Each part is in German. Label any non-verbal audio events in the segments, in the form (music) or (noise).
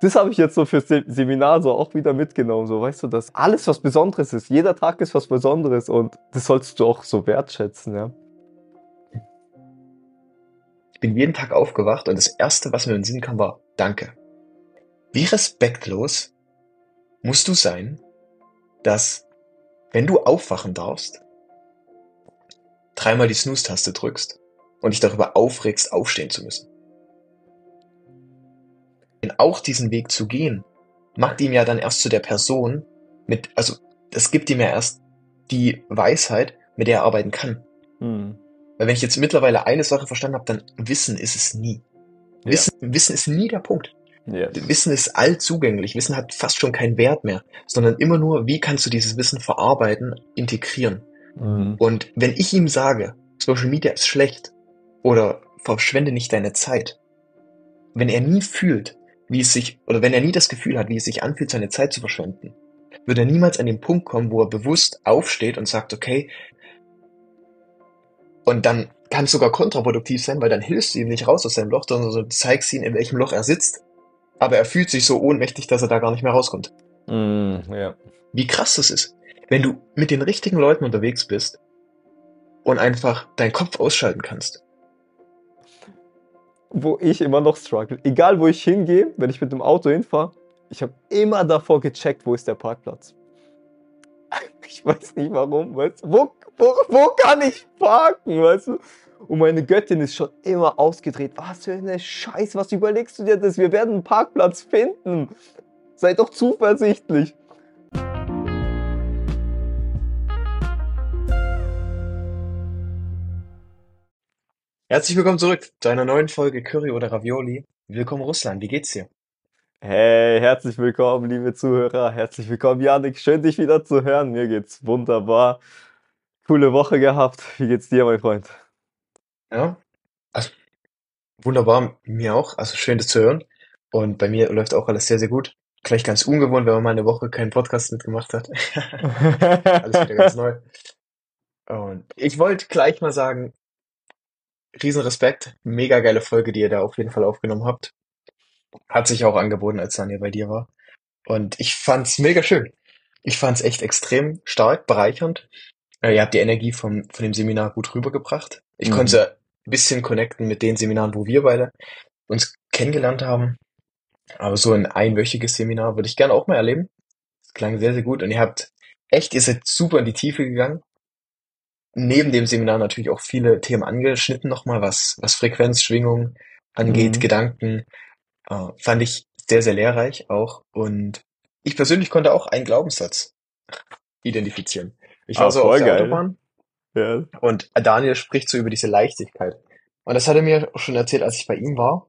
das habe ich jetzt so fürs Se- Seminar so auch wieder mitgenommen. So, weißt du, dass alles was Besonderes ist. Jeder Tag ist was Besonderes und das sollst du auch so wertschätzen, ja. Ich bin jeden Tag aufgewacht und das Erste, was mir in den Sinn kam, war Danke. Wie respektlos musst du sein, dass, wenn du aufwachen darfst, dreimal die Snooze-Taste drückst und dich darüber aufregst, aufstehen zu müssen. Und auch diesen Weg zu gehen, macht ihm ja dann erst zu der Person mit, also das gibt ihm ja erst die Weisheit, mit der er arbeiten kann. Hm. Weil wenn ich jetzt mittlerweile eine Sache verstanden habe, dann Wissen ist es nie. Ja. Wissen, Wissen ist nie der Punkt. Ja. Wissen ist allzugänglich. Wissen hat fast schon keinen Wert mehr, sondern immer nur, wie kannst du dieses Wissen verarbeiten, integrieren. Mhm. Und wenn ich ihm sage, Social Media ist schlecht oder verschwende nicht deine Zeit, wenn er nie fühlt, wie es sich, oder wenn er nie das Gefühl hat, wie es sich anfühlt, seine Zeit zu verschwenden, wird er niemals an den Punkt kommen, wo er bewusst aufsteht und sagt, okay, und dann kann es sogar kontraproduktiv sein, weil dann hilfst du ihm nicht raus aus seinem Loch, sondern du zeigst ihm, in welchem Loch er sitzt. Aber er fühlt sich so ohnmächtig, dass er da gar nicht mehr rauskommt. Mhm. Ja. Wie krass das ist, wenn du mit den richtigen Leuten unterwegs bist und einfach deinen Kopf ausschalten kannst. Wo ich immer noch struggle. Egal wo ich hingehe, wenn ich mit dem Auto hinfahre, ich habe immer davor gecheckt, wo ist der Parkplatz. (laughs) Ich weiß nicht warum, weißt du? Wo, wo, wo kann ich parken, weißt du? Und meine Göttin ist schon immer ausgedreht. Was für eine Scheiße, was überlegst du dir das? Wir werden einen Parkplatz finden. Sei doch zuversichtlich. Herzlich willkommen zurück zu einer neuen Folge Curry oder Ravioli. Willkommen Russland, wie geht's dir? Hey, herzlich willkommen, liebe Zuhörer. Herzlich willkommen, Janik. Schön, dich wieder zu hören. Mir geht's wunderbar. Coole Woche gehabt. Wie geht's dir, mein Freund? Ja, also wunderbar, mir auch. Also schön, das zu hören. Und bei mir läuft auch alles sehr, sehr gut. Vielleicht ganz ungewohnt, wenn man mal eine Woche keinen Podcast mitgemacht hat. (laughs) alles wieder ganz (laughs) neu. Und ich wollte gleich mal sagen, riesen Respekt, mega geile Folge, die ihr da auf jeden Fall aufgenommen habt. Hat sich auch angeboten, als Sanja bei dir war. Und ich fand's mega schön. Ich fand's echt extrem stark, bereichernd. Äh, Ihr habt die Energie vom, von dem Seminar gut rübergebracht. Ich Mhm. konnte ein bisschen connecten mit den Seminaren, wo wir beide uns kennengelernt haben. Aber so ein einwöchiges Seminar würde ich gerne auch mal erleben. Das klang sehr, sehr gut. Und ihr habt echt, ihr seid super in die Tiefe gegangen. Neben dem Seminar natürlich auch viele Themen angeschnitten nochmal, was, was Frequenz, Schwingung angeht, Mhm. Gedanken. Äh, fand ich sehr, sehr lehrreich auch. Und ich persönlich konnte auch einen Glaubenssatz identifizieren. Ich war Ah, so auf der geil. Autobahn Ja. und Daniel spricht so über diese Leichtigkeit. Und das hat er mir schon erzählt, als ich bei ihm war.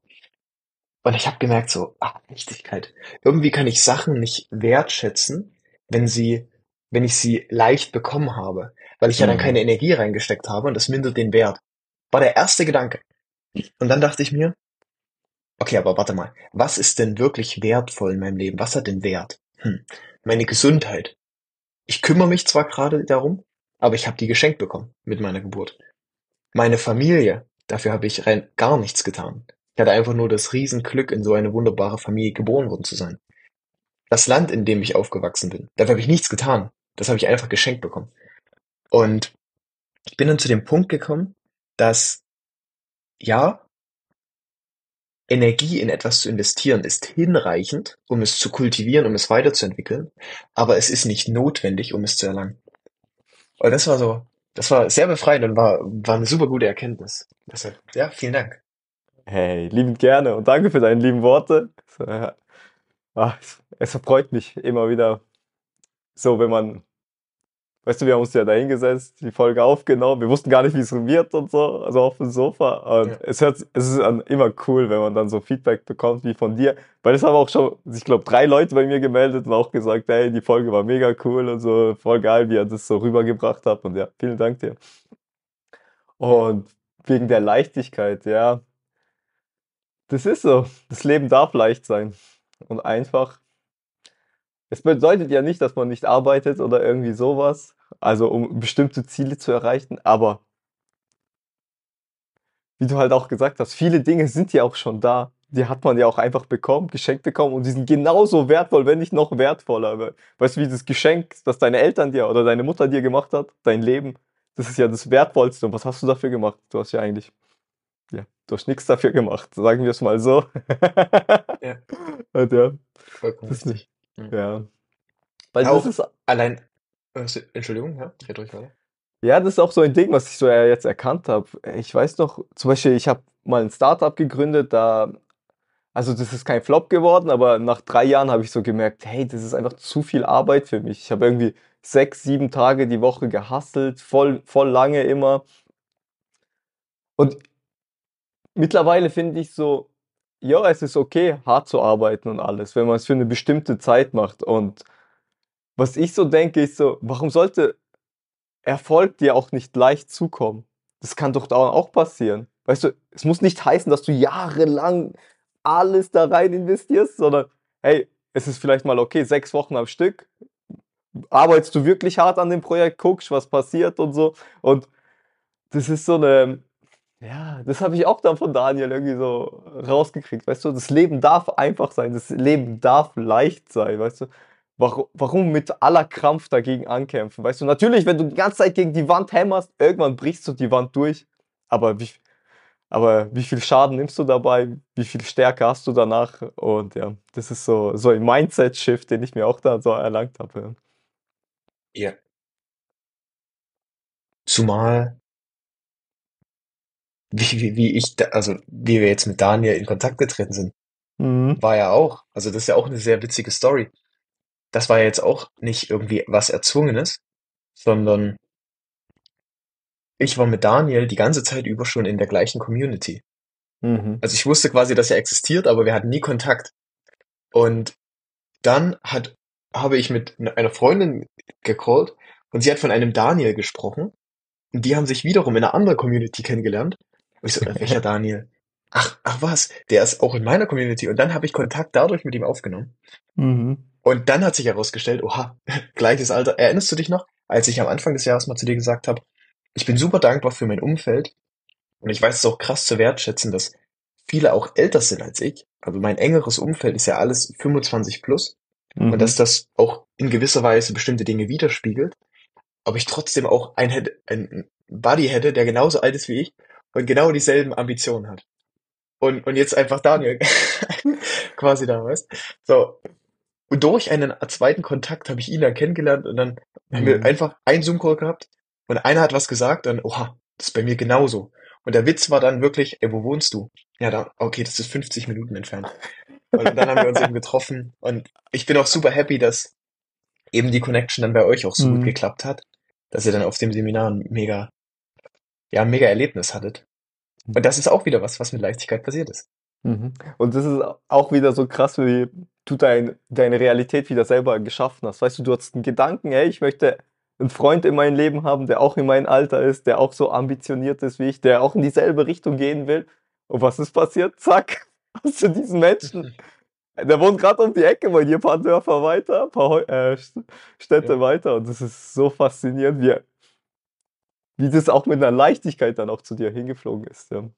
Und ich habe gemerkt, so, ah, Leichtigkeit. Irgendwie kann ich Sachen nicht wertschätzen, wenn sie, wenn ich sie leicht bekommen habe. Weil ich ja dann Mhm. keine Energie reingesteckt habe und das mindert den Wert. War der erste Gedanke. Und dann dachte ich mir, okay, aber warte mal, was ist denn wirklich wertvoll in meinem Leben? Was hat denn Wert? Hm, meine Gesundheit. Ich kümmere mich zwar gerade darum, aber ich habe die geschenkt bekommen mit meiner Geburt. Meine Familie, dafür habe ich rein gar nichts getan. Ich hatte einfach nur das Riesenglück, in so eine wunderbare Familie geboren worden zu sein. Das Land, in dem ich aufgewachsen bin, dafür habe ich nichts getan. Das habe ich einfach geschenkt bekommen. Und ich bin dann zu dem Punkt gekommen, dass ja, Energie in etwas zu investieren ist hinreichend, um es zu kultivieren, um es weiterzuentwickeln, aber es ist nicht notwendig, um es zu erlangen. Und das war so, das war sehr befreiend und war, war eine super gute Erkenntnis. Deshalb, ja, vielen Dank. Hey, liebend gerne und danke für deine lieben Worte. Ah, es, es freut mich immer wieder so, wenn man, weißt du, wir haben uns ja da hingesetzt, die Folge aufgenommen, wir wussten gar nicht, wie es wird und so, also auf dem Sofa. Und Ja. es hört, es ist immer cool, wenn man dann so Feedback bekommt wie von dir, weil es haben auch schon, ich glaube, drei Leute bei mir gemeldet und auch gesagt, hey, die Folge war mega cool und so, voll geil, wie ihr das so rübergebracht habt und ja, vielen Dank dir. Und wegen der Leichtigkeit, ja, das ist so. Das Leben darf leicht sein und einfach. Es bedeutet ja nicht, dass man nicht arbeitet oder irgendwie sowas, also um bestimmte Ziele zu erreichen, aber wie du halt auch gesagt hast, viele Dinge sind ja auch schon da. die hat man ja auch einfach bekommen, geschenkt bekommen und die sind genauso wertvoll, wenn nicht noch wertvoller. Weißt du, wie das Geschenk, das deine Eltern dir oder deine Mutter dir gemacht hat, dein Leben, das ist ja das Wertvollste. Und was hast du dafür gemacht? Du hast ja eigentlich, ja, du hast nichts dafür gemacht, sagen wir es mal so. Ja. (laughs) Und ja, Vollkommen das richtig. ja. Weil Auch- das ist, Allein, Entschuldigung, ja, red ruhig weiter. Ja, das ist auch so ein Ding, was ich so jetzt erkannt habe. Ich weiß noch, zum Beispiel, ich habe mal ein Startup gegründet, da, also das ist kein Flop geworden, aber nach drei Jahren habe ich so gemerkt, hey, das ist einfach zu viel Arbeit für mich. Ich habe irgendwie sechs, sieben Tage die Woche gehustelt, voll, voll lange immer. Und mittlerweile finde ich so, ja, es ist okay, hart zu arbeiten und alles, wenn man es für eine bestimmte Zeit macht. Und was ich so denke, ist so, warum sollte Erfolg dir auch nicht leicht zukommen. Das kann doch auch passieren. Weißt du, es muss nicht heißen, dass du jahrelang alles da rein investierst, sondern hey, es ist vielleicht mal okay, sechs Wochen am Stück. Arbeitest du wirklich hart an dem Projekt, guckst, was passiert und so. Und das ist so eine, ja, das habe ich auch dann von Daniel irgendwie so rausgekriegt. Weißt du, das Leben darf einfach sein, das Leben darf leicht sein, weißt du. Warum, warum mit aller Krampf dagegen ankämpfen? Weißt du, natürlich, wenn du die ganze Zeit gegen die Wand hämmerst, irgendwann brichst du die Wand durch. Aber wie, aber wie viel Schaden nimmst du dabei? Wie viel Stärke hast du danach? Und ja, das ist so, so ein Mindset-Shift, den ich mir auch da so erlangt habe. Ja. Zumal, wie, wie, wie ich, da, also wie wir jetzt mit Daniel in Kontakt getreten sind, Mhm. war ja auch, also das ist ja auch eine sehr witzige Story. Das war ja jetzt auch nicht irgendwie was Erzwungenes, sondern ich war mit Daniel die ganze Zeit über schon in der gleichen Community. Mhm. Also ich wusste quasi, dass er existiert, aber wir hatten nie Kontakt. Und dann hat, habe ich mit einer Freundin gecallt und sie hat von einem Daniel gesprochen. Und die haben sich wiederum in einer anderen Community kennengelernt. Und ich so, äh, welcher (laughs) Daniel? Ach, ach was, der ist auch in meiner Community. Und dann habe ich Kontakt dadurch mit ihm aufgenommen. Mhm. Und dann hat sich herausgestellt, oha, (laughs) gleiches Alter. Erinnerst du dich noch, als ich am Anfang des Jahres mal zu dir gesagt habe, ich bin super dankbar für mein Umfeld und ich weiß es auch krass zu wertschätzen, dass viele auch älter sind als ich. Also mein engeres Umfeld ist ja alles 25 plus Mhm. und dass das auch in gewisser Weise bestimmte Dinge widerspiegelt. Aber ich trotzdem auch ein, hätte- ein Buddy hätte, der genauso alt ist wie ich und genau dieselben Ambitionen hat. Und, und jetzt einfach Daniel (laughs) quasi da, weißt So. Und durch einen zweiten Kontakt habe ich ihn dann kennengelernt und dann haben wir Mhm. einfach einen Zoom-Call gehabt und einer hat was gesagt, dann, oha, das ist bei mir genauso. Und der Witz war dann wirklich, ey, wo wohnst du? Ja, da, okay, das ist 50 Minuten entfernt. Und dann haben wir uns eben getroffen und ich bin auch super happy, dass eben die Connection dann bei euch auch so Mhm. gut geklappt hat, dass ihr dann auf dem Seminar ein mega, ja, ein mega Erlebnis hattet. Und das ist auch wieder was, was mit Leichtigkeit passiert ist. Mhm. Und das ist auch wieder so krass, wie du dein, deine Realität wieder selber geschaffen hast. Weißt du, du hattest einen Gedanken, hey, ich möchte einen Freund in meinem Leben haben, der auch in meinem Alter ist, der auch so ambitioniert ist wie ich, der auch in dieselbe Richtung gehen will. Und was ist passiert? Zack, (laughs) hast du diesen Menschen. (laughs) Der wohnt gerade um die Ecke bei dir, ein paar Dörfer weiter, ein paar Heu äh, St- Städte Ja. weiter. Und das ist so faszinierend, wie, wie das auch mit einer Leichtigkeit dann auch zu dir hingeflogen ist. Ja.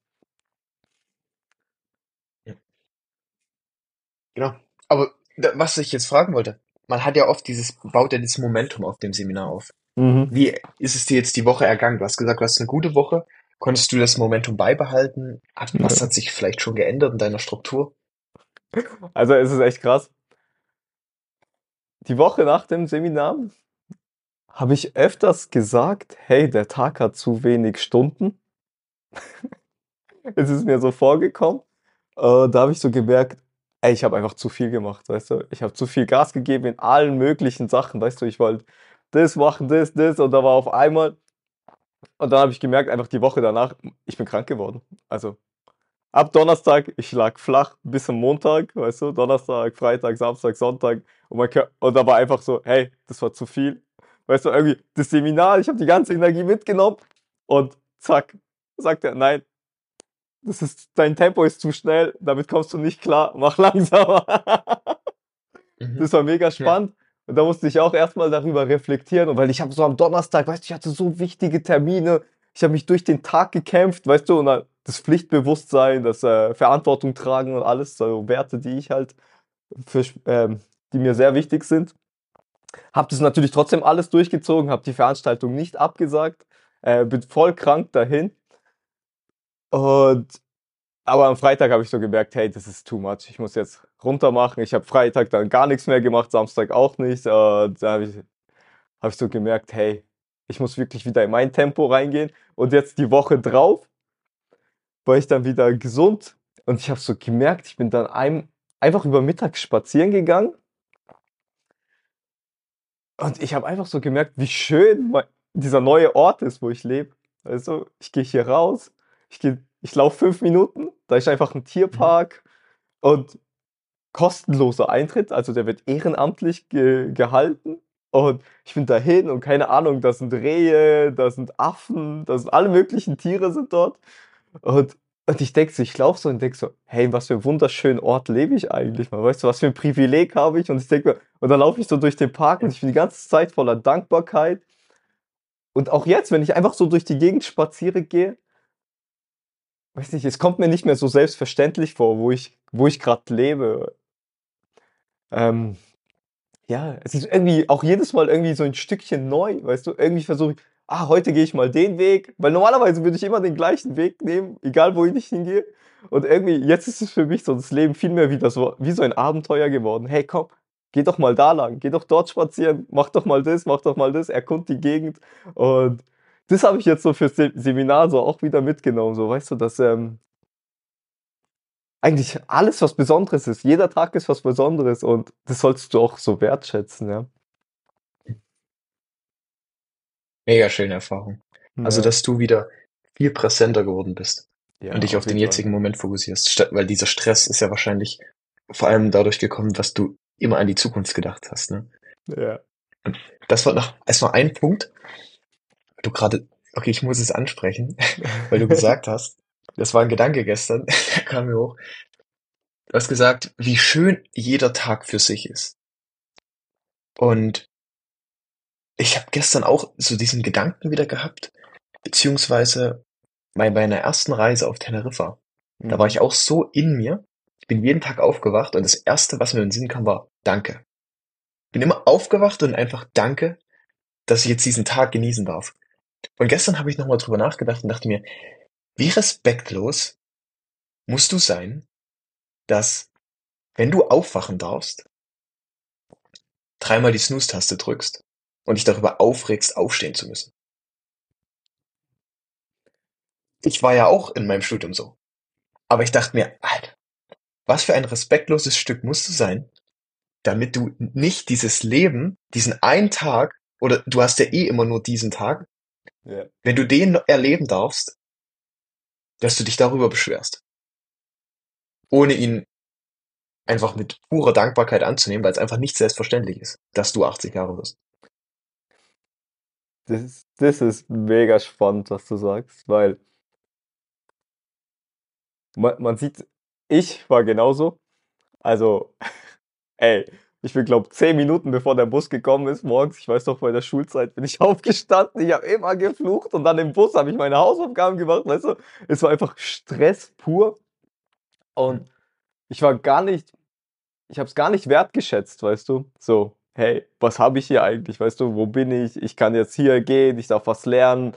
Genau. Aber was ich jetzt fragen wollte, man hat ja oft dieses, baut ja dieses Momentum auf dem Seminar auf. Mhm. Wie ist es dir jetzt die Woche ergangen? Du hast gesagt, du hast eine gute Woche. Konntest du das Momentum beibehalten? Hat, was Ja. hat sich vielleicht schon geändert in deiner Struktur? Also es ist echt krass. Die Woche nach dem Seminar habe ich öfters gesagt, hey, der Tag hat zu wenig Stunden. (laughs) Es ist mir so vorgekommen. Äh, da habe ich so gemerkt, ey, ich habe einfach zu viel gemacht, weißt du? Ich habe zu viel Gas gegeben in allen möglichen Sachen, weißt du? Ich wollte das machen, das, das und da war auf einmal und dann habe ich gemerkt, einfach die Woche danach, ich bin krank geworden. Also ab Donnerstag, ich lag flach bis am Montag, weißt du, Donnerstag, Freitag, Samstag, Sonntag und, mein und da war einfach so, hey, das war zu viel. Weißt du, irgendwie das Seminar, ich habe die ganze Energie mitgenommen und zack, sagt er, nein, das ist, dein Tempo ist zu schnell, damit kommst du nicht klar, (laughs) mach langsamer. Mhm. Das war mega spannend. Und da musste ich auch erstmal darüber reflektieren. Und weil ich habe so am Donnerstag, weißt du, ich hatte so wichtige Termine. Ich habe mich durch den Tag gekämpft, weißt du, und das Pflichtbewusstsein, das äh, Verantwortung tragen und alles, so Werte, die ich halt für, ähm, die mir sehr wichtig sind. Hab das natürlich trotzdem alles durchgezogen, habe die Veranstaltung nicht abgesagt, äh, bin voll krank dahin. Und aber am Freitag habe ich so gemerkt, hey, das ist too much. Ich muss jetzt runter machen. Ich habe Freitag dann gar nichts mehr gemacht, Samstag auch nicht. Und da habe ich, hab ich so gemerkt, hey, ich muss wirklich wieder in mein Tempo reingehen. Und jetzt die Woche drauf war ich dann wieder gesund. Und ich habe so gemerkt, ich bin dann ein, einfach über Mittag spazieren gegangen. Und ich habe einfach so gemerkt, wie schön dieser neue Ort ist, wo ich lebe. Also, ich gehe hier raus, ich ich laufe fünf Minuten, da ist einfach ein Tierpark und kostenloser Eintritt, also der wird ehrenamtlich ge gehalten. Und ich bin dahin und keine Ahnung, da sind Rehe, da sind Affen, da sind alle möglichen Tiere sind dort. Und, und ich denke so, ich laufe so und denke so, hey, was für ein wunderschönen Ort lebe ich eigentlich mal, weißt du, was für ein Privileg habe ich? Und ich denke mir, und dann laufe ich so durch den Park und ich bin die ganze Zeit voller Dankbarkeit. Und auch jetzt, wenn ich einfach so durch die Gegend spaziere gehe, weiß nicht, es kommt mir nicht mehr so selbstverständlich vor, wo ich, wo ich gerade lebe. Ähm, ja, es ist irgendwie auch jedes Mal irgendwie so ein Stückchen neu, weißt du? Irgendwie versuche ich, ah, heute gehe ich mal den Weg, weil normalerweise würde ich immer den gleichen Weg nehmen, egal wo ich hingehe. Und irgendwie, jetzt ist es für mich so das Leben viel mehr wie, das, wie so ein Abenteuer geworden. Hey, komm, geh doch mal da lang, geh doch dort spazieren, mach doch mal das, mach doch mal das, erkund die Gegend. Und das habe ich jetzt so fürs Seminar so auch wieder mitgenommen. So, weißt du, dass ähm, eigentlich alles was Besonderes ist. Jeder Tag ist was Besonderes und das sollst du auch so wertschätzen, ja. Mega schöne Erfahrung. Also, Ja, dass du wieder viel präsenter geworden bist ja, und dich auf auf den jeden Fall. jetzigen Moment fokussierst. Weil dieser Stress ist ja wahrscheinlich vor allem dadurch gekommen, dass du immer an die Zukunft gedacht hast. Ne? Ja. Das war noch erstmal ein Punkt, du gerade, okay, ich muss es ansprechen, (laughs) weil du gesagt hast, das war ein Gedanke gestern, (laughs) der kam mir hoch. Du hast gesagt, wie schön jeder Tag für sich ist. Und ich habe gestern auch so diesen Gedanken wieder gehabt, beziehungsweise bei meiner ersten Reise auf Teneriffa. Da war ich Mhm. auch so in mir. Ich bin jeden Tag aufgewacht und das erste, was mir in den Sinn kam, war Danke. Bin immer aufgewacht und einfach Danke, dass ich jetzt diesen Tag genießen darf. Und gestern habe ich nochmal drüber nachgedacht und dachte mir, wie respektlos musst du sein, dass, wenn du aufwachen darfst, dreimal die Snooze-Taste drückst und dich darüber aufregst, aufstehen zu müssen. Ich war ja auch in meinem Studium so. Aber ich dachte mir, Alter, was für ein respektloses Stück musst du sein, damit du nicht dieses Leben, diesen einen Tag, oder du hast ja eh immer nur diesen Tag, Ja. wenn du den erleben darfst, dass du dich darüber beschwerst. Ohne ihn einfach mit purer Dankbarkeit anzunehmen, weil es einfach nicht selbstverständlich ist, dass du 80 Jahre wirst. Das ist, das ist mega spannend, was du sagst, weil man, man sieht, ich war genauso. Also, (laughs) ey, ich bin, glaube zehn Minuten bevor der Bus gekommen ist morgens, ich weiß noch, vor der Schulzeit bin ich (laughs) aufgestanden, ich habe immer geflucht und dann im Bus habe ich meine Hausaufgaben gemacht, weißt du, es war einfach Stress pur und ich war gar nicht, ich habe es gar nicht wertgeschätzt, weißt du, so, hey, was habe ich hier eigentlich, weißt du, wo bin ich, ich kann jetzt hier gehen, ich darf was lernen,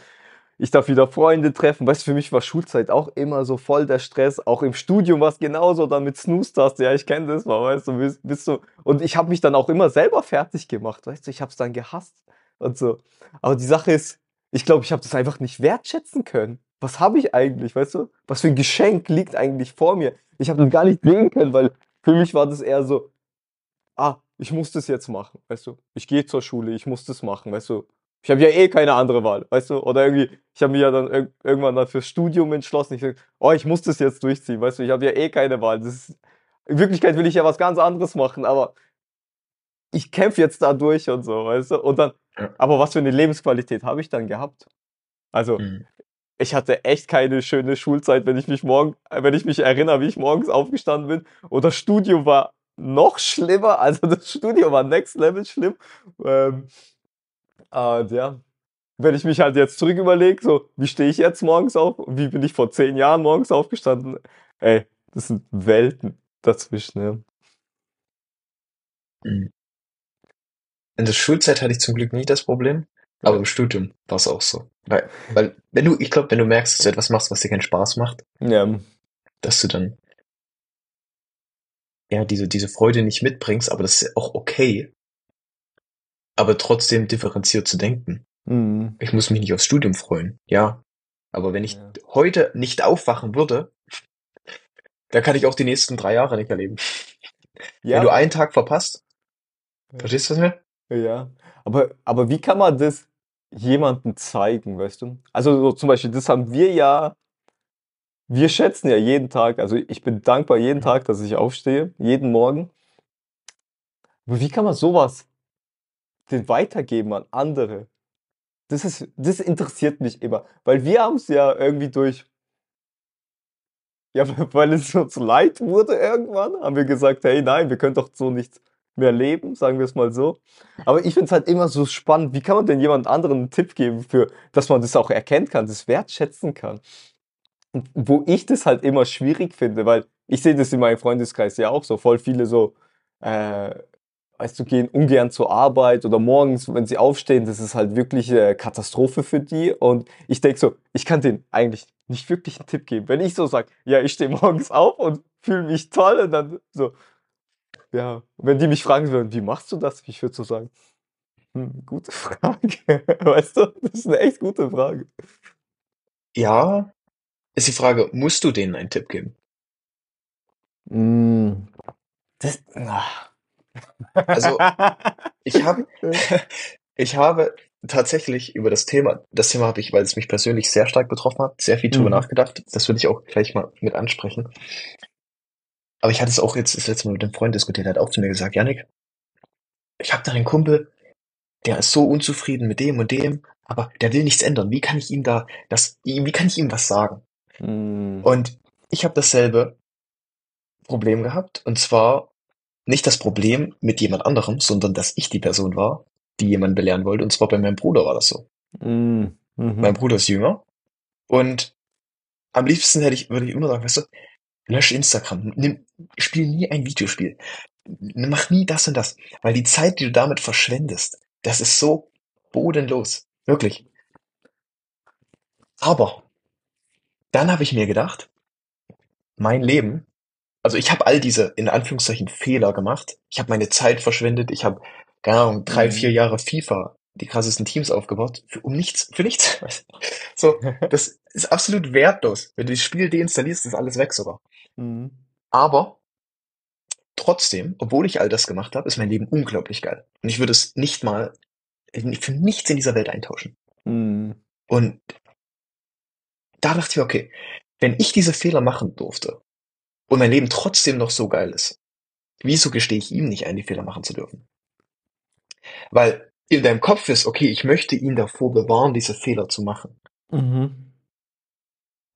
ich darf wieder Freunde treffen. Weißt du, für mich war Schulzeit auch immer so voll der Stress. Auch im Studium war es genauso, dann mit Snooze-Taste. Ja, ich kenne das mal, weißt du, bist, bist du. Und ich habe mich dann auch immer selber fertig gemacht, weißt du, ich habe es dann gehasst und so. Aber die Sache ist, ich glaube, ich habe das einfach nicht wertschätzen können. Was habe ich eigentlich, weißt du? Was für ein Geschenk liegt eigentlich vor mir? Ich habe das gar nicht sehen können, weil für mich war das eher so, ah, ich muss das jetzt machen, weißt du? Ich gehe zur Schule, ich muss das machen, weißt du? Ich habe ja eh keine andere Wahl, weißt du? Oder irgendwie, ich habe mich ja dann irg irgendwann dann fürs Studium entschlossen. Ich sag, oh, ich muss das jetzt durchziehen, weißt du? Ich habe ja eh keine Wahl. Ist, in Wirklichkeit will ich ja was ganz anderes machen, aber ich kämpfe jetzt da durch und so, weißt du? Und dann, aber was für eine Lebensqualität habe ich dann gehabt? Also, Mhm. ich hatte echt keine schöne Schulzeit, wenn ich mich morgen, wenn ich mich erinnere, wie ich morgens aufgestanden bin. Und das Studium war noch schlimmer. (laughs) Also das Studium war next level schlimm. Ähm, und ja, wenn ich mich halt jetzt zurück überlege, so, wie stehe ich jetzt morgens auf wie bin ich vor zehn Jahren morgens aufgestanden? Ey, das sind Welten dazwischen, ja. In der Schulzeit hatte ich zum Glück nie das Problem, aber im Studium war es auch so. Weil, weil wenn du, ich glaube, wenn du merkst, dass du etwas machst, was dir keinen Spaß macht, Ja, dass du dann ja diese, diese Freude nicht mitbringst, aber das ist auch okay, aber trotzdem differenziert zu denken. mhm. Ich muss mich nicht aufs Studium freuen, ja. Aber wenn ich Ja. heute nicht aufwachen würde, (laughs) dann kann ich auch die nächsten drei Jahre nicht erleben. ja, Wenn du einen Tag verpasst, Ja. verstehst du was mir? Ja, aber, aber wie kann man das jemandem zeigen, weißt du? Also so zum Beispiel, das haben wir ja, wir schätzen ja jeden Tag, also ich bin dankbar jeden Tag, dass ich aufstehe, jeden Morgen. Aber wie kann man sowas den weitergeben an andere? Das ist, das interessiert mich immer, weil wir haben es ja irgendwie durch, ja, (laughs) weil es uns leid wurde irgendwann, haben wir gesagt, hey, nein, wir können doch so nicht mehr leben, sagen wir es mal so. Aber ich finde es halt immer so spannend, wie kann man denn jemand anderen einen Tipp geben, für, dass man das auch erkennen kann, das wertschätzen kann. Und wo ich das halt immer schwierig finde, weil ich sehe das in meinem Freundeskreis ja auch so, voll viele so, äh, weißt du, gehen ungern zur Arbeit oder morgens, wenn sie aufstehen, das ist halt wirklich äh, Katastrophe für die. Und ich denke so, ich kann denen eigentlich nicht wirklich einen Tipp geben. Wenn ich so sage, ja, ich stehe (laughs) morgens auf und fühle mich toll und dann so, ja, wenn die mich fragen würden, wie machst du das? Ich würde so sagen, hm, gute (laughs) Frage. Weißt du, das ist eine echt gute Frage. Ja, ist die Frage, musst du denen einen Tipp geben? Mm, das, ah. Also, (laughs) Ich habe, (laughs) ich habe tatsächlich über das Thema, das Thema habe ich, weil es mich persönlich sehr stark betroffen hat, sehr viel drüber Mhm. nachgedacht. Das würde ich auch gleich mal mit ansprechen. Aber ich hatte es auch jetzt das letzte Mal mit einem Freund diskutiert, er hat auch zu mir gesagt, Janik, ich habe da einen Kumpel, der ist so unzufrieden mit dem und dem, aber der will nichts ändern. Wie kann ich ihm da das, wie kann ich ihm was sagen? Mm, Und ich habe dasselbe Problem gehabt. Und zwar nicht das Problem mit jemand anderem, sondern dass ich die Person war, die jemanden belehren wollte. Und zwar bei meinem Bruder war das so. mm, mhm. Mein Bruder ist jünger. Und am liebsten hätte ich, würde ich immer sagen, weißt du, lösch Instagram, nimm, spiel nie ein Videospiel. Mach nie das und das. Weil die Zeit, die du damit verschwendest, das ist so bodenlos. Wirklich. Aber dann habe ich mir gedacht, mein Leben, also ich habe all diese in Anführungszeichen Fehler gemacht. Ich habe meine Zeit verschwendet. Ich habe keine Ahnung drei, Mhm. vier Jahre FIFA, die krassesten Teams aufgebaut, für, um nichts, für nichts. (laughs) So, (laughs) das ist absolut wertlos. Wenn du das Spiel deinstallierst, ist alles weg sogar. Mm, Aber trotzdem, obwohl ich all das gemacht habe, ist mein Leben unglaublich geil. Und ich würde es nicht mal für nichts in dieser Welt eintauschen. mm, Und da dachte ich mir, okay, wenn ich diese Fehler machen durfte und mein Leben trotzdem noch so geil ist, wieso gestehe ich ihm nicht ein, die Fehler machen zu dürfen? Weil in deinem Kopf ist, okay, ich möchte ihn davor bewahren, diese Fehler zu machen. mhm.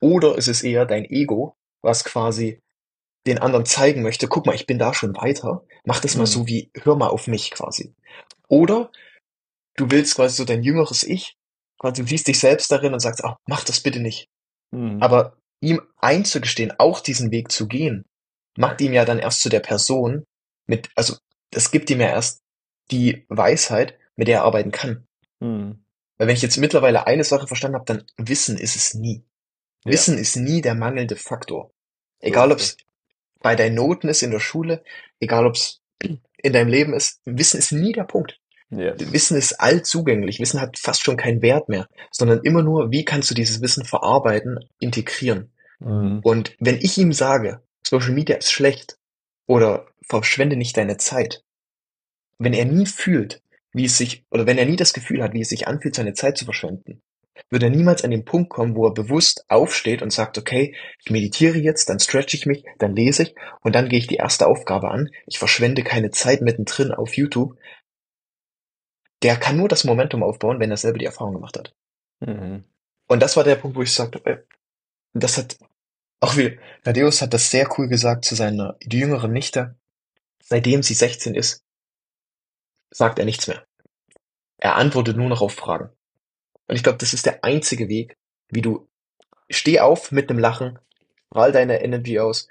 Oder ist es eher dein Ego, was quasi den anderen zeigen möchte, guck mal, ich bin da schon weiter, mach das mal Mhm. so wie, hör mal auf mich quasi. Oder du willst quasi so dein jüngeres Ich, quasi du siehst dich selbst darin und sagst, ah, mach das bitte nicht. Mm, Aber ihm einzugestehen, auch diesen Weg zu gehen, macht ihm ja dann erst zu der Person mit, also das gibt ihm ja erst die Weisheit, mit der er arbeiten kann. mm, Weil wenn ich jetzt mittlerweile eine Sache verstanden habe, dann Wissen ist es nie. Ja. Wissen ist nie der mangelnde Faktor. Egal ob es bei deinen Noten ist in der Schule, egal ob es in deinem Leben ist, Wissen ist nie der Punkt. Yes. Wissen ist allzugänglich. Wissen hat fast schon keinen Wert mehr, sondern immer nur, wie kannst du dieses Wissen verarbeiten, integrieren. Mm, Und wenn ich ihm sage, Social Media ist schlecht oder verschwende nicht deine Zeit, wenn er nie fühlt, wie es sich, oder wenn er nie das Gefühl hat, wie es sich anfühlt, seine Zeit zu verschwenden, wird er niemals an den Punkt kommen, wo er bewusst aufsteht und sagt, okay, ich meditiere jetzt, dann stretch ich mich, dann lese ich und dann gehe ich die erste Aufgabe an. Ich verschwende keine Zeit mittendrin auf YouTube. Der kann nur das Momentum aufbauen, wenn er selber die Erfahrung gemacht hat. mhm. Und das war der Punkt, wo ich sagte, ey, das hat auch wie Thaddeus hat das sehr cool gesagt zu seiner jüngeren Nichte. Seitdem sie 16 ist, sagt er nichts mehr. Er antwortet nur noch auf Fragen. Und ich glaube, das ist der einzige Weg, wie du steh auf mit einem Lachen, strahl deine Energy aus,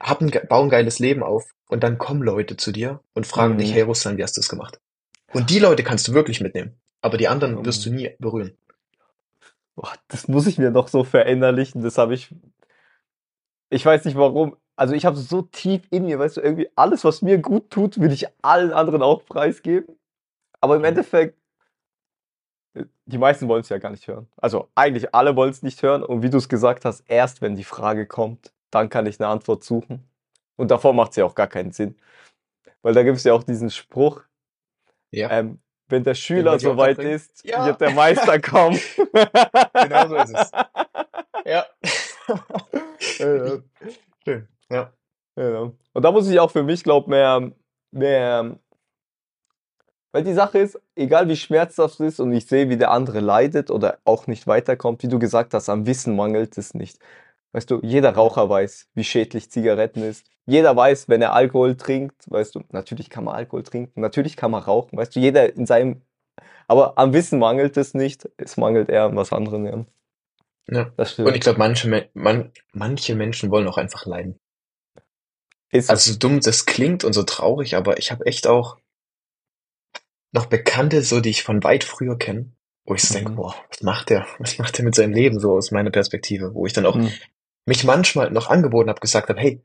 hab ein, bau ein geiles Leben auf und dann kommen Leute zu dir und fragen Mhm. dich, hey Russland, wie hast du das gemacht? Und die Leute kannst du wirklich mitnehmen, aber die anderen Mhm. wirst du nie berühren. Boah, das muss ich mir noch so verinnerlichen. Das habe ich. Ich weiß nicht warum. Also ich habe es so tief in mir, weißt du, irgendwie alles, was mir gut tut, will ich allen anderen auch preisgeben. Aber im Mhm. Endeffekt, die meisten wollen es ja gar nicht hören. Also eigentlich alle wollen es nicht hören. Und wie du es gesagt hast, erst wenn die Frage kommt, dann kann ich eine Antwort suchen. Und davor macht es ja auch gar keinen Sinn. Weil da gibt es ja auch diesen Spruch, Ja, ähm, wenn der Schüler soweit ist, Ja. wird der Meister kommen. (laughs) genau so ist es. Ja. Ja. Schön. Ja. Ja. Und da muss ich auch für mich, glaube mehr, mehr, weil die Sache ist, egal wie schmerzhaft es ist und ich sehe, wie der andere leidet oder auch nicht weiterkommt, wie du gesagt hast, am Wissen mangelt es nicht. Weißt du, jeder Raucher weiß, wie schädlich Zigaretten ist. Jeder weiß, wenn er Alkohol trinkt, weißt du, natürlich kann man Alkohol trinken, natürlich kann man rauchen, weißt du, jeder in seinem, aber am Wissen mangelt es nicht, es mangelt eher an was anderem. Ja. ja. Das stimmt. Und ich glaube, manche, man, manche Menschen wollen auch einfach leiden. ist Also so dumm das klingt und so traurig, aber ich habe echt auch noch Bekannte, so die ich von weit früher kenne, wo ich so denke, Mhm. boah, was macht der? (laughs) Was macht der mit seinem Leben so aus meiner Perspektive? Wo ich dann auch Mhm. mich manchmal noch angeboten habe, gesagt habe, hey,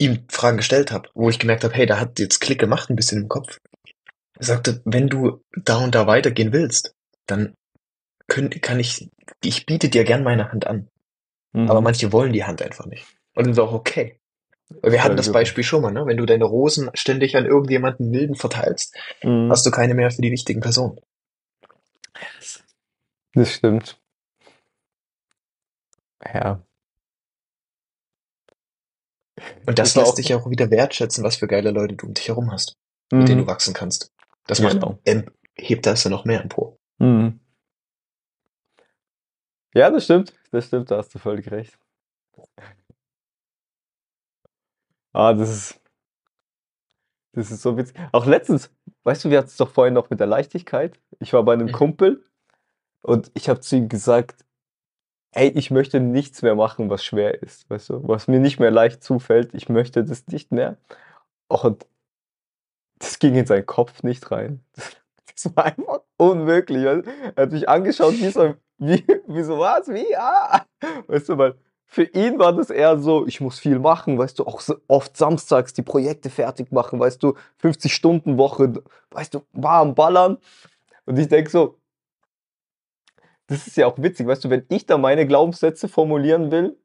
ihm Fragen gestellt habe, wo ich gemerkt habe, hey, da hat jetzt Klick gemacht ein bisschen im Kopf. Er sagte, wenn du da und da weitergehen willst, dann könnt, kann ich, ich biete dir gern meine Hand an. Mhm. Aber manche wollen die Hand einfach nicht. Und das ist auch okay. Wir hatten das. Beispiel schon mal, ne? Wenn du deine Rosen ständig an irgendjemanden milden verteilst, Mhm. hast du keine mehr für die wichtigen Personen. Das stimmt. Ja. Und das lässt dich auch wieder wertschätzen, was für geile Leute du um dich herum hast, mit denen Mhm. du wachsen kannst. Das macht, Genau. hebt das ja noch mehr empor. Mhm. Ja, das stimmt. Das stimmt, da hast du völlig recht. Ah, das ist, das ist so witzig. Auch letztens, weißt du, wir hatten es doch vorhin noch mit der Leichtigkeit. Ich war bei einem Mhm. Kumpel und ich habe zu ihm gesagt, ey, ich möchte nichts mehr machen, was schwer ist, weißt du, was mir nicht mehr leicht zufällt. Ich möchte das nicht mehr. Und das ging in seinen Kopf nicht rein. (laughs) Das war einfach unmöglich. weißt du? Er hat mich angeschaut, wie so, wie, wie so was, wie, ah. Weißt du, weil für ihn war das eher so, ich muss viel machen, weißt du, auch so oft samstags die Projekte fertig machen, weißt du, 50 Stunden Woche, weißt du, warm ballern. Und ich denke so, das ist ja auch witzig, weißt du, wenn ich da meine Glaubenssätze formulieren will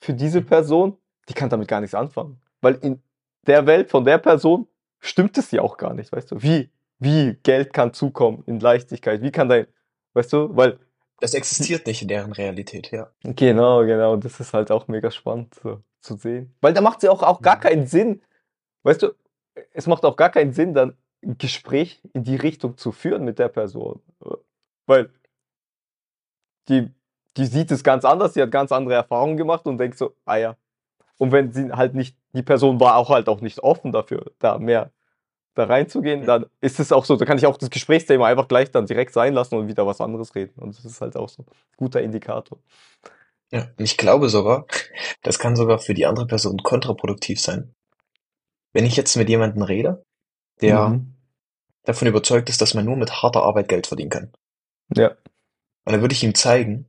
für diese Person, die kann damit gar nichts anfangen. Weil in der Welt von der Person stimmt es ja auch gar nicht, weißt du? Wie, wie Geld kann zukommen in Leichtigkeit? Wie kann dein, weißt du? Weil, Das existiert nicht in deren Realität, ja. genau, genau, das ist halt auch mega spannend so, zu sehen. Weil da macht es ja auch, auch gar Mhm. keinen Sinn, weißt du, es macht auch gar keinen Sinn, dann ein Gespräch in die Richtung zu führen mit der Person. Weil die, die sieht es ganz anders, sie hat ganz andere Erfahrungen gemacht und denkt so, ah ja. Und wenn sie halt nicht, die Person war auch halt auch nicht offen dafür, da mehr da reinzugehen, Mhm. dann ist es auch so, da kann ich auch das Gesprächsthema einfach gleich dann direkt sein lassen und wieder was anderes reden. Und das ist halt auch so ein guter Indikator. Ja, ich glaube sogar, das kann sogar für die andere Person kontraproduktiv sein. Wenn ich jetzt mit jemandem rede, der Mhm. davon überzeugt ist, dass man nur mit harter Arbeit Geld verdienen kann. Ja. Und dann würde ich ihm zeigen,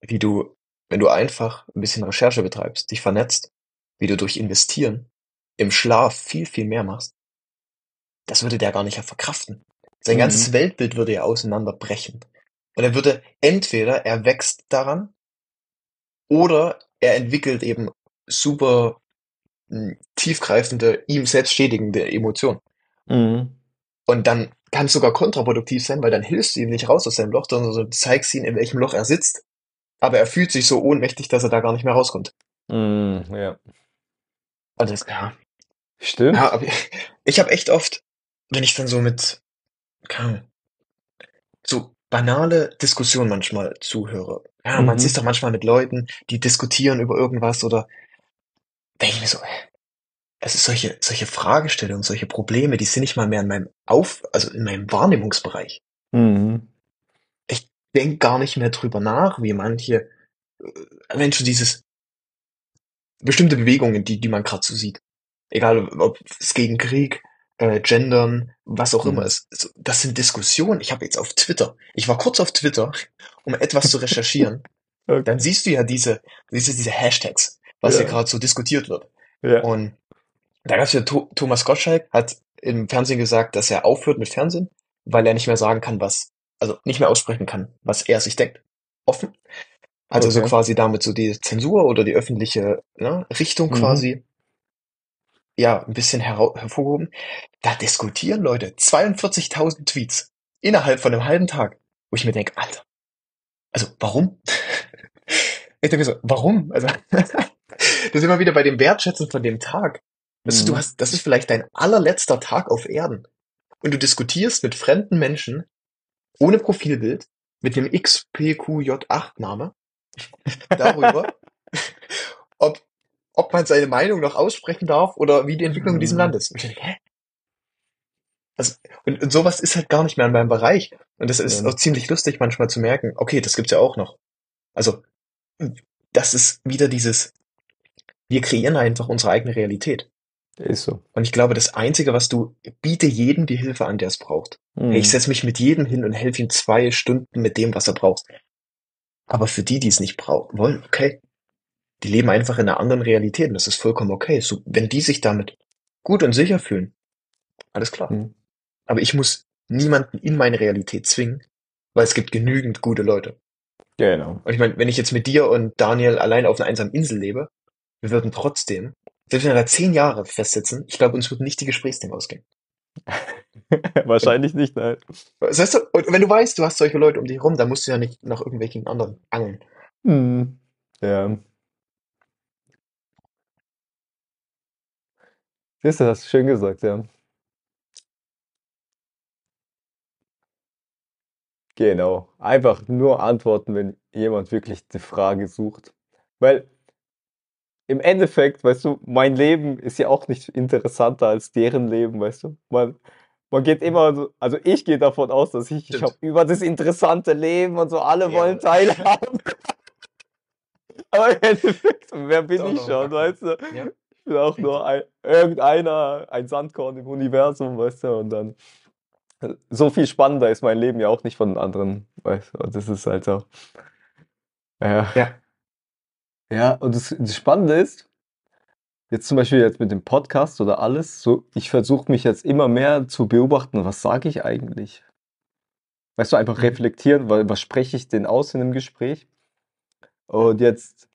wie du, wenn du einfach ein bisschen Recherche betreibst, dich vernetzt, wie du durch Investieren im Schlaf viel, viel mehr machst. Das würde der gar nicht verkraften. Sein Mhm. ganzes Weltbild würde ja auseinanderbrechen. Und er würde entweder er wächst daran oder er entwickelt eben super mh, tiefgreifende, ihm selbst schädigende Emotionen. Mhm. Und dann kann es sogar kontraproduktiv sein, weil dann hilfst du ihm nicht raus aus seinem Loch, sondern du zeigst ihm, in welchem Loch er sitzt. Aber er fühlt sich so ohnmächtig, dass er da gar nicht mehr rauskommt. Mhm. Ja. Das, ja, Stimmt. ja, aber ich, ich habe echt oft, wenn ich dann so mit, keine so banale Diskussionen manchmal zuhöre. Ja, man Mhm. sieht doch manchmal mit Leuten, die diskutieren über irgendwas oder denke ich mir so, äh, es ist solche, solche Fragestellungen, solche Probleme, die sind nicht mal mehr in meinem Auf, also in meinem Wahrnehmungsbereich. Mhm. Ich, denk gar nicht mehr drüber nach, wie manche äh, Menschen dieses bestimmte Bewegungen, die, die man gerade so sieht. Egal, ob es gegen Krieg, äh, Gendern, was auch immer Mhm. ist. So, Das sind Diskussionen. Ich habe jetzt auf Twitter, ich war kurz auf Twitter, (laughs) um etwas zu recherchieren. (laughs) Okay. Dann siehst du ja diese, diese, diese Hashtags, was Ja. hier gerade so diskutiert wird. Ja. Und da gab's ja Tho- Thomas Gottschalk, hat im Fernsehen gesagt, dass er aufhört mit Fernsehen, weil er nicht mehr sagen kann, was, also nicht mehr aussprechen kann, was er sich denkt. Offen. Also so Okay. quasi damit so die Zensur oder die öffentliche ne, Richtung Mhm. quasi ja ein bisschen hervorgehoben. Da diskutieren Leute 42.000 Tweets innerhalb von einem halben Tag, wo ich mir denke, Alter, also warum? (laughs) ich denke mir so, warum? Also (laughs) das ist immer wieder bei dem Wertschätzen von dem Tag. Du, du Mhm. hast, das ist vielleicht dein allerletzter Tag auf Erden. Und du diskutierst mit fremden Menschen ohne Profilbild mit dem XPQJ8-Name (laughs) darüber, ob, ob man seine Meinung noch aussprechen darf oder wie die Entwicklung in diesem Mhm. Land ist. Und ich denke, hä? Also, und, und sowas ist halt gar nicht mehr in meinem Bereich. Und das ist Ja. auch ziemlich lustig manchmal zu merken, okay, das gibt's ja auch noch. Also, das ist wieder dieses, wir kreieren einfach unsere eigene Realität. Ist so. Und ich glaube, das Einzige, was du, biete jedem die Hilfe an, der es braucht. Mhm. Hey, ich setze mich mit jedem hin und helfe ihm zwei Stunden mit dem, was er braucht. Aber für die, die es nicht brauchen wollen, okay. Die leben einfach in einer anderen Realität und das ist vollkommen okay. So, wenn die sich damit gut und sicher fühlen, alles klar. Mhm. Aber ich muss niemanden in meine Realität zwingen, weil es gibt genügend gute Leute. Genau. Und ich meine, wenn ich jetzt mit dir und Daniel allein auf einer einsamen Insel lebe, wir würden trotzdem, wenn wir da zehn Jahre festsitzen, ich glaube, uns würden nicht die Gesprächsthemen ausgehen. (laughs) Wahrscheinlich nicht, nein. Das heißt, und wenn du weißt, du hast solche Leute um dich rum, dann musst du ja nicht nach irgendwelchen anderen angeln. Mhm. Ja. Siehst du, hast du schön gesagt, ja. Genau. Einfach nur antworten, wenn jemand wirklich eine Frage sucht. Weil im Endeffekt, weißt du, mein Leben ist ja auch nicht interessanter als deren Leben, weißt du? Man, man geht immer so, also ich gehe davon aus, dass ich, ich habe über das interessante Leben und so, alle Ja. wollen teilhaben. (laughs) Aber im Endeffekt, wer bin ich schon, weißt du? Ja. Ich bin auch nur ein, irgendeiner, ein Sandkorn im Universum, weißt du, und dann so viel spannender ist mein Leben ja auch nicht von den anderen, weißt du, und das ist halt so. Ja. Ja. Ja, und das, das Spannende ist, jetzt zum Beispiel jetzt mit dem Podcast oder alles, so, ich versuche mich jetzt immer mehr zu beobachten, was sage ich eigentlich? Weißt du, einfach Mhm. reflektieren, weil was spreche ich denn aus in einem Gespräch? Und jetzt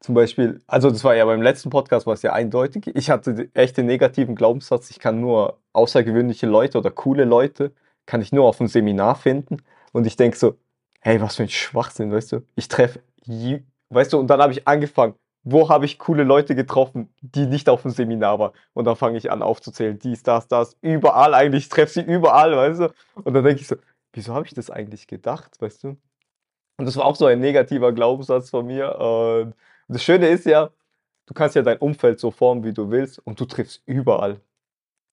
zum Beispiel, also das war ja beim letzten Podcast, war es ja eindeutig. Ich hatte echt den negativen Glaubenssatz, ich kann nur außergewöhnliche Leute oder coole Leute, kann ich nur auf einem Seminar finden. Und ich denke so, hey, was für ein Schwachsinn, weißt du? Ich treffe, weißt du, und dann habe ich angefangen, wo habe ich coole Leute getroffen, die nicht auf dem Seminar waren? Und dann fange ich an aufzuzählen, dies, das, das, überall eigentlich, ich treffe sie überall, weißt du? Und dann denke ich so, wieso habe ich das eigentlich gedacht, weißt du? Und das war auch so ein negativer Glaubenssatz von mir. Und das Schöne ist ja, du kannst ja dein Umfeld so formen, wie du willst, und du triffst überall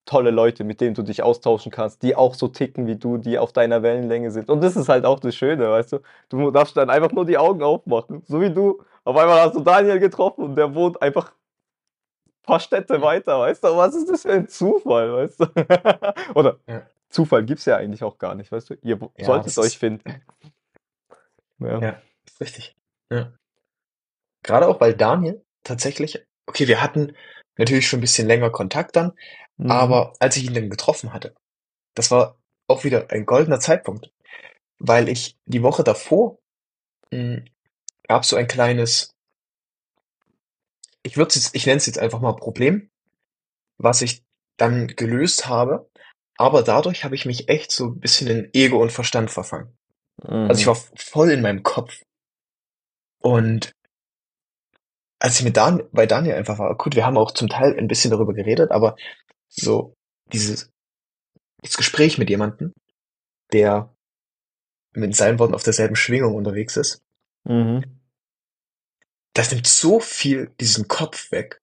tolle Leute, mit denen du dich austauschen kannst, die auch so ticken wie du, die auf deiner Wellenlänge sind. Und das ist halt auch das Schöne, weißt du? Du darfst dann einfach nur die Augen aufmachen, so wie du. Auf einmal hast du Daniel getroffen und der wohnt einfach ein paar Städte weiter, weißt du? Was ist das für ein Zufall, weißt du? (laughs) Oder Ja. Zufall gibt's ja eigentlich auch gar nicht, weißt du? Ihr Ja, solltet euch finden. (laughs) Ja. Ja, ist richtig. Ja. Gerade auch, weil Daniel tatsächlich, okay, wir hatten natürlich schon ein bisschen länger Kontakt dann, Mhm. aber als ich ihn dann getroffen hatte, das war auch wieder ein goldener Zeitpunkt, weil ich die Woche davor mh, gab so ein kleines, ich würde jetzt, ich nenne es jetzt einfach mal Problem, was ich dann gelöst habe, aber dadurch habe ich mich echt so ein bisschen in Ego und Verstand verfangen. Also ich Mhm. war voll in meinem Kopf. Und als ich mit Dan bei Daniel einfach war, gut, wir haben auch zum Teil ein bisschen darüber geredet, aber so dieses das Gespräch mit jemandem, der mit seinen Worten auf derselben Schwingung unterwegs ist, Mhm. das nimmt so viel diesen Kopf weg.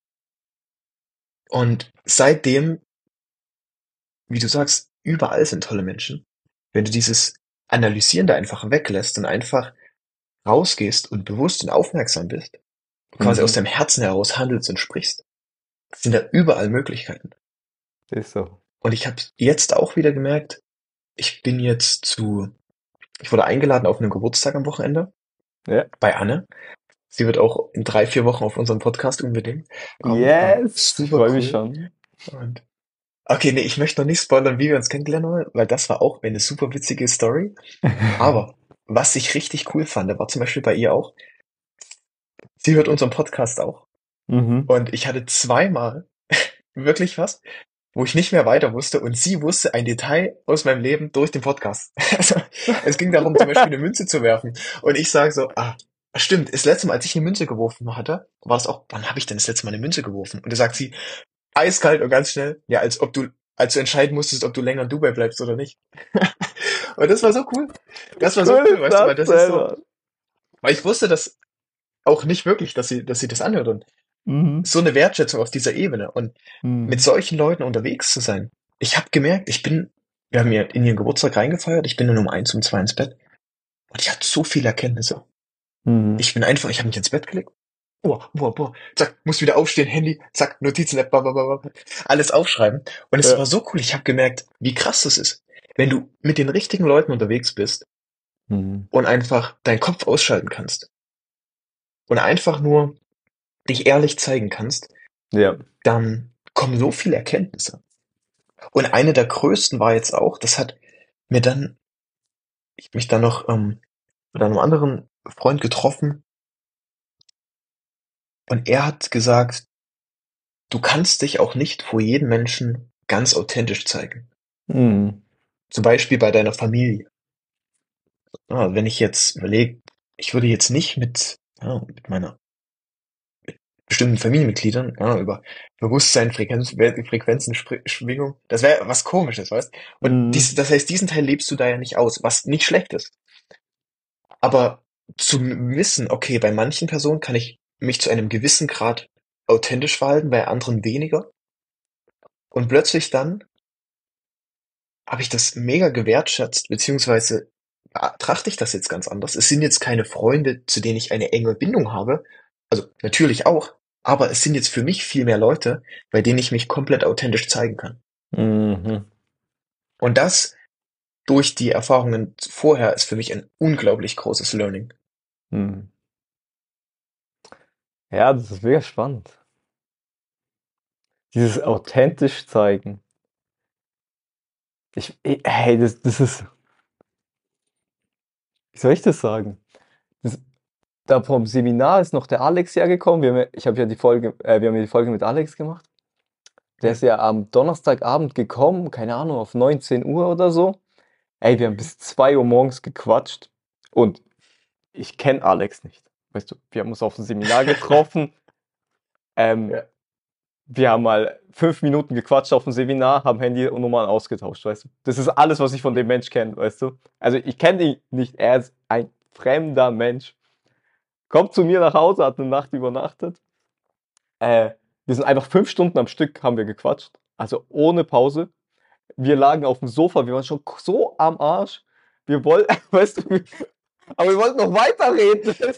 Und seitdem, wie du sagst, überall sind tolle Menschen. Wenn du dieses Analysierende einfach weglässt und einfach rausgehst und bewusst und aufmerksam bist, quasi Mhm. aus deinem Herzen heraus handelst und sprichst, sind da überall Möglichkeiten. Ist so. Und ich habe jetzt auch wieder gemerkt, ich bin jetzt zu, ich wurde eingeladen auf einen Geburtstag am Wochenende Ja. bei Anne. Sie wird auch in drei, vier Wochen auf unseren Podcast unbedingt kommen. Yes! Ich super freue mich cool. schon. Und okay, nee, ich möchte noch nicht spoilern, wie wir uns kennengelernt haben, weil das war auch eine super witzige Story. (laughs) Aber was ich richtig cool fand, war zum Beispiel bei ihr auch, sie hört unseren Podcast auch. Mhm. Und ich hatte zweimal (laughs) wirklich was, wo ich nicht mehr weiter wusste und sie wusste ein Detail aus meinem Leben durch den Podcast. (laughs) Also, es ging darum, zum Beispiel eine Münze zu werfen. Und ich sage so, ah, stimmt, das letzte Mal, als ich eine Münze geworfen hatte, war das auch, wann habe ich denn das letzte Mal eine Münze geworfen? Und da sagt sie, eiskalt und ganz schnell, ja, als ob du, als du entscheiden musstest, ob du länger in Dubai bleibst oder nicht. (laughs) und das war so cool. Das war so Cool weißt du, weil das ist so, weil ich wusste das auch nicht wirklich, dass sie, dass sie das anhört und Mhm. so eine Wertschätzung auf dieser Ebene und Mhm. mit solchen Leuten unterwegs zu sein. Ich habe gemerkt, ich bin, wir haben ja in ihren Geburtstag reingefeiert, ich bin dann um eins, um zwei ins Bett und ich hatte so viele Erkenntnisse. Mhm. Ich bin einfach, ich habe mich ins Bett gelegt. Boah, boah, boah, zack, muss wieder aufstehen, Handy, zack, Notizen-App, bla, alles aufschreiben. Und es Ja. war so cool, ich habe gemerkt, wie krass das ist. Wenn du mit den richtigen Leuten unterwegs bist Mhm. und einfach deinen Kopf ausschalten kannst und einfach nur dich ehrlich zeigen kannst, Ja. dann kommen so viele Erkenntnisse. Und eine der größten war jetzt auch, das hat mir dann, ich mich dann noch ähm, mit einem anderen Freund getroffen und er hat gesagt, du kannst dich auch nicht vor jedem Menschen ganz authentisch zeigen. Mhm. Zum Beispiel bei deiner Familie. Ah, wenn ich jetzt überlege, ich würde jetzt nicht mit, ja, mit meiner mit bestimmten Familienmitgliedern ja, über Bewusstsein, Frequenz, Frequenzen, Spr- Schwingung, das wäre was komisches, weißt? Und Mhm. dies, das heißt, diesen Teil lebst du da ja nicht aus, was nicht schlecht ist. Aber zu wissen, okay, bei manchen Personen kann ich mich zu einem gewissen Grad authentisch verhalten, bei anderen weniger. Und plötzlich dann habe ich das mega gewertschätzt, beziehungsweise betrachte ich das jetzt ganz anders. Es sind jetzt keine Freunde, zu denen ich eine enge Bindung habe. Also natürlich auch, aber es sind jetzt für mich viel mehr Leute, bei denen ich mich komplett authentisch zeigen kann. Mhm. Und das durch die Erfahrungen vorher ist für mich ein unglaublich großes Learning. Mhm. Ja, das ist mega spannend. Dieses authentisch zeigen. Ich, ich- hey, das, das ist, wie soll ich das sagen? Das, da vom Seminar ist noch der Alex hergekommen. Wir haben, ja- ich habe ja die Folge, äh, wir haben ja die Folge mit Alex gemacht. Der ist ja am Donnerstagabend gekommen, keine Ahnung, auf 19 Uhr oder so. Ey, wir haben bis 2 Uhr morgens gequatscht und ich kenne Alex nicht. Weißt du, wir haben uns auf dem Seminar getroffen. (laughs) Ähm, Ja. Wir haben mal fünf Minuten gequatscht auf dem Seminar, haben Handy und Nummern ausgetauscht, weißt du. Das ist alles, was ich von dem Mensch kenne, weißt du. Also ich kenne ihn nicht, er ist ein fremder Mensch. Kommt zu mir nach Hause, hat eine Nacht übernachtet. Äh, wir sind einfach fünf Stunden am Stück, haben wir gequatscht. Also ohne Pause. Wir lagen auf dem Sofa, wir waren schon so am Arsch. Wir wollten, (laughs) weißt du, aber wir wollten noch weiterreden. (laughs)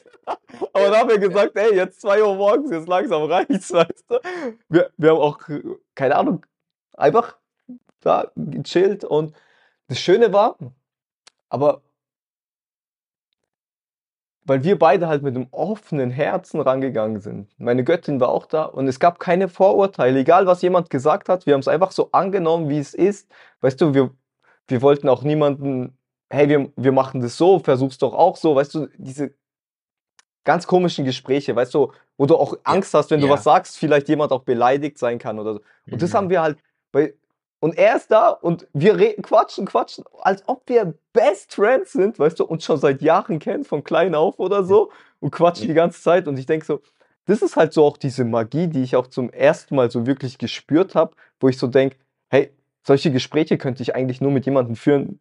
Aber dann haben wir gesagt, ey, jetzt zwei Uhr morgens, jetzt langsam reicht's, weißt du. Wir, wir haben auch, keine Ahnung, einfach da gechillt und das Schöne war, aber weil wir beide halt mit einem offenen Herzen rangegangen sind. Meine Göttin war auch da und es gab keine Vorurteile, egal was jemand gesagt hat, wir haben es einfach so angenommen, wie es ist. Weißt du, wir, wir wollten auch niemanden, hey, wir, wir machen das so, versuch's doch auch so, weißt du, diese ganz komischen Gespräche, weißt du, wo du auch Angst hast, wenn du ja. was sagst, vielleicht jemand auch beleidigt sein kann oder so. Und das Mhm. haben wir halt bei, und er ist da und wir reden, quatschen, quatschen, als ob wir Best Friends sind, weißt du, uns schon seit Jahren kennen, von klein auf oder so, und quatschen die ganze Zeit. Und ich denke so, das ist halt so auch diese Magie, die ich auch zum ersten Mal so wirklich gespürt habe, wo ich so denke, hey, solche Gespräche könnte ich eigentlich nur mit jemandem führen,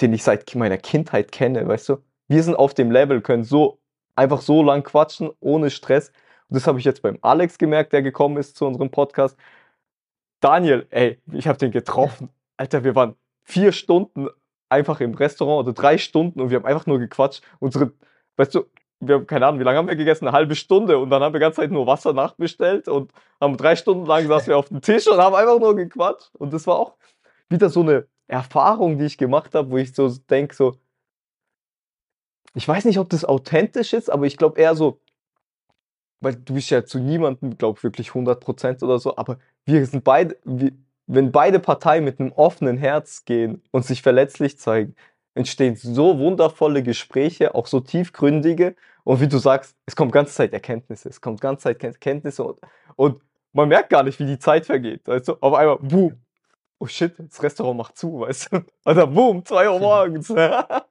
den ich seit meiner Kindheit kenne, weißt du? Wir sind auf dem Level, können so einfach so lang quatschen, ohne Stress. Und das habe ich jetzt beim Alex gemerkt, der gekommen ist zu unserem Podcast. Daniel, ey, ich habe den getroffen. Alter, wir waren vier Stunden einfach im Restaurant oder drei Stunden und wir haben einfach nur gequatscht. Unsere, weißt du, wir haben keine Ahnung, wie lange haben wir gegessen? Eine halbe Stunde und dann haben wir die ganze Zeit nur Wasser nachbestellt und haben drei Stunden lang saßen wir auf dem Tisch und haben einfach nur gequatscht. Und das war auch wieder so eine Erfahrung, die ich gemacht habe, wo ich so denke, so, ich weiß nicht, ob das authentisch ist, aber ich glaube eher so, weil du bist ja zu niemandem, glaube ich, wirklich 100% oder so, aber wir sind beide, wir, wenn beide Parteien mit einem offenen Herz gehen und sich verletzlich zeigen, entstehen so wundervolle Gespräche, auch so tiefgründige. Und wie du sagst, es kommt ganze Zeit Erkenntnisse, es kommt ganze Zeit Erkenntnisse und, und man merkt gar nicht, wie die Zeit vergeht. Du? Auf einmal, boom, oh shit, das Restaurant macht zu, weißt du? (laughs) Alter, boom, zwei Uhr morgens. (laughs) das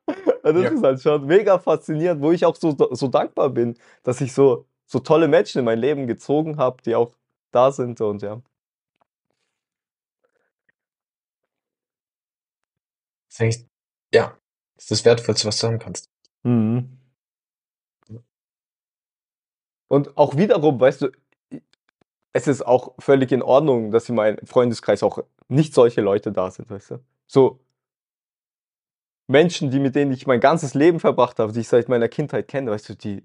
ja. ist halt schon mega faszinierend, wo ich auch so, so dankbar bin, dass ich so, so tolle Menschen in mein Leben gezogen habe, die auch da sind und ja. Ja, das ist das Wertvollste, was du sagen kannst. Mhm. Und auch wiederum, weißt du, es ist auch völlig in Ordnung, dass in meinem Freundeskreis auch nicht solche Leute da sind, weißt du? So Menschen, die mit denen ich mein ganzes Leben verbracht habe, die ich seit meiner Kindheit kenne, weißt du, die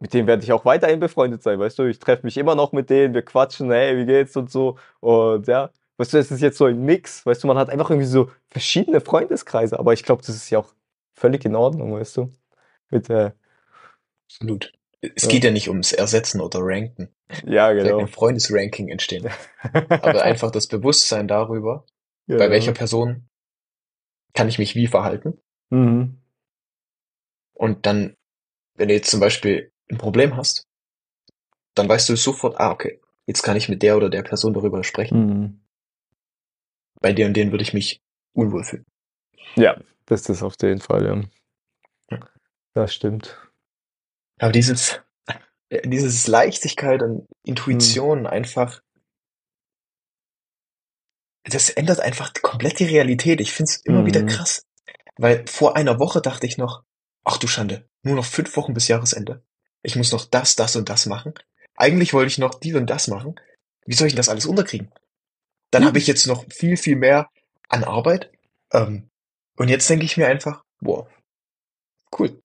mit denen werde ich auch weiterhin befreundet sein, weißt du? Ich treffe mich immer noch mit denen, wir quatschen, hey, wie geht's und so. Und ja, weißt du, es ist jetzt so ein Mix, weißt du, man hat einfach irgendwie so verschiedene Freundeskreise, aber ich glaube, das ist ja auch völlig in Ordnung, weißt du? Mit der. Absolut. Es ja. geht ja nicht ums Ersetzen oder Ranken. Ja, genau. ein Freundesranking entstehen. (laughs) aber einfach das Bewusstsein darüber, ja, bei welcher Person kann ich mich wie verhalten. Mhm. Und dann, wenn du jetzt zum Beispiel ein Problem hast, dann weißt du sofort, ah, okay, jetzt kann ich mit der oder der Person darüber sprechen. Mhm. Bei der und denen würde ich mich unwohl fühlen. Ja, das ist auf jeden Fall, ja. Das stimmt. Aber dieses, (laughs) dieses Leichtigkeit und Intuition mhm. einfach, das ändert einfach komplett die Realität. Ich finde es immer mhm. wieder krass. Weil vor einer Woche dachte ich noch, ach du Schande, nur noch fünf Wochen bis Jahresende. Ich muss noch das, das und das machen. Eigentlich wollte ich noch dies und das machen. Wie soll ich denn das alles unterkriegen? Dann mhm. habe ich jetzt noch viel, viel mehr an Arbeit. Ähm, und jetzt denke ich mir einfach, wow, cool.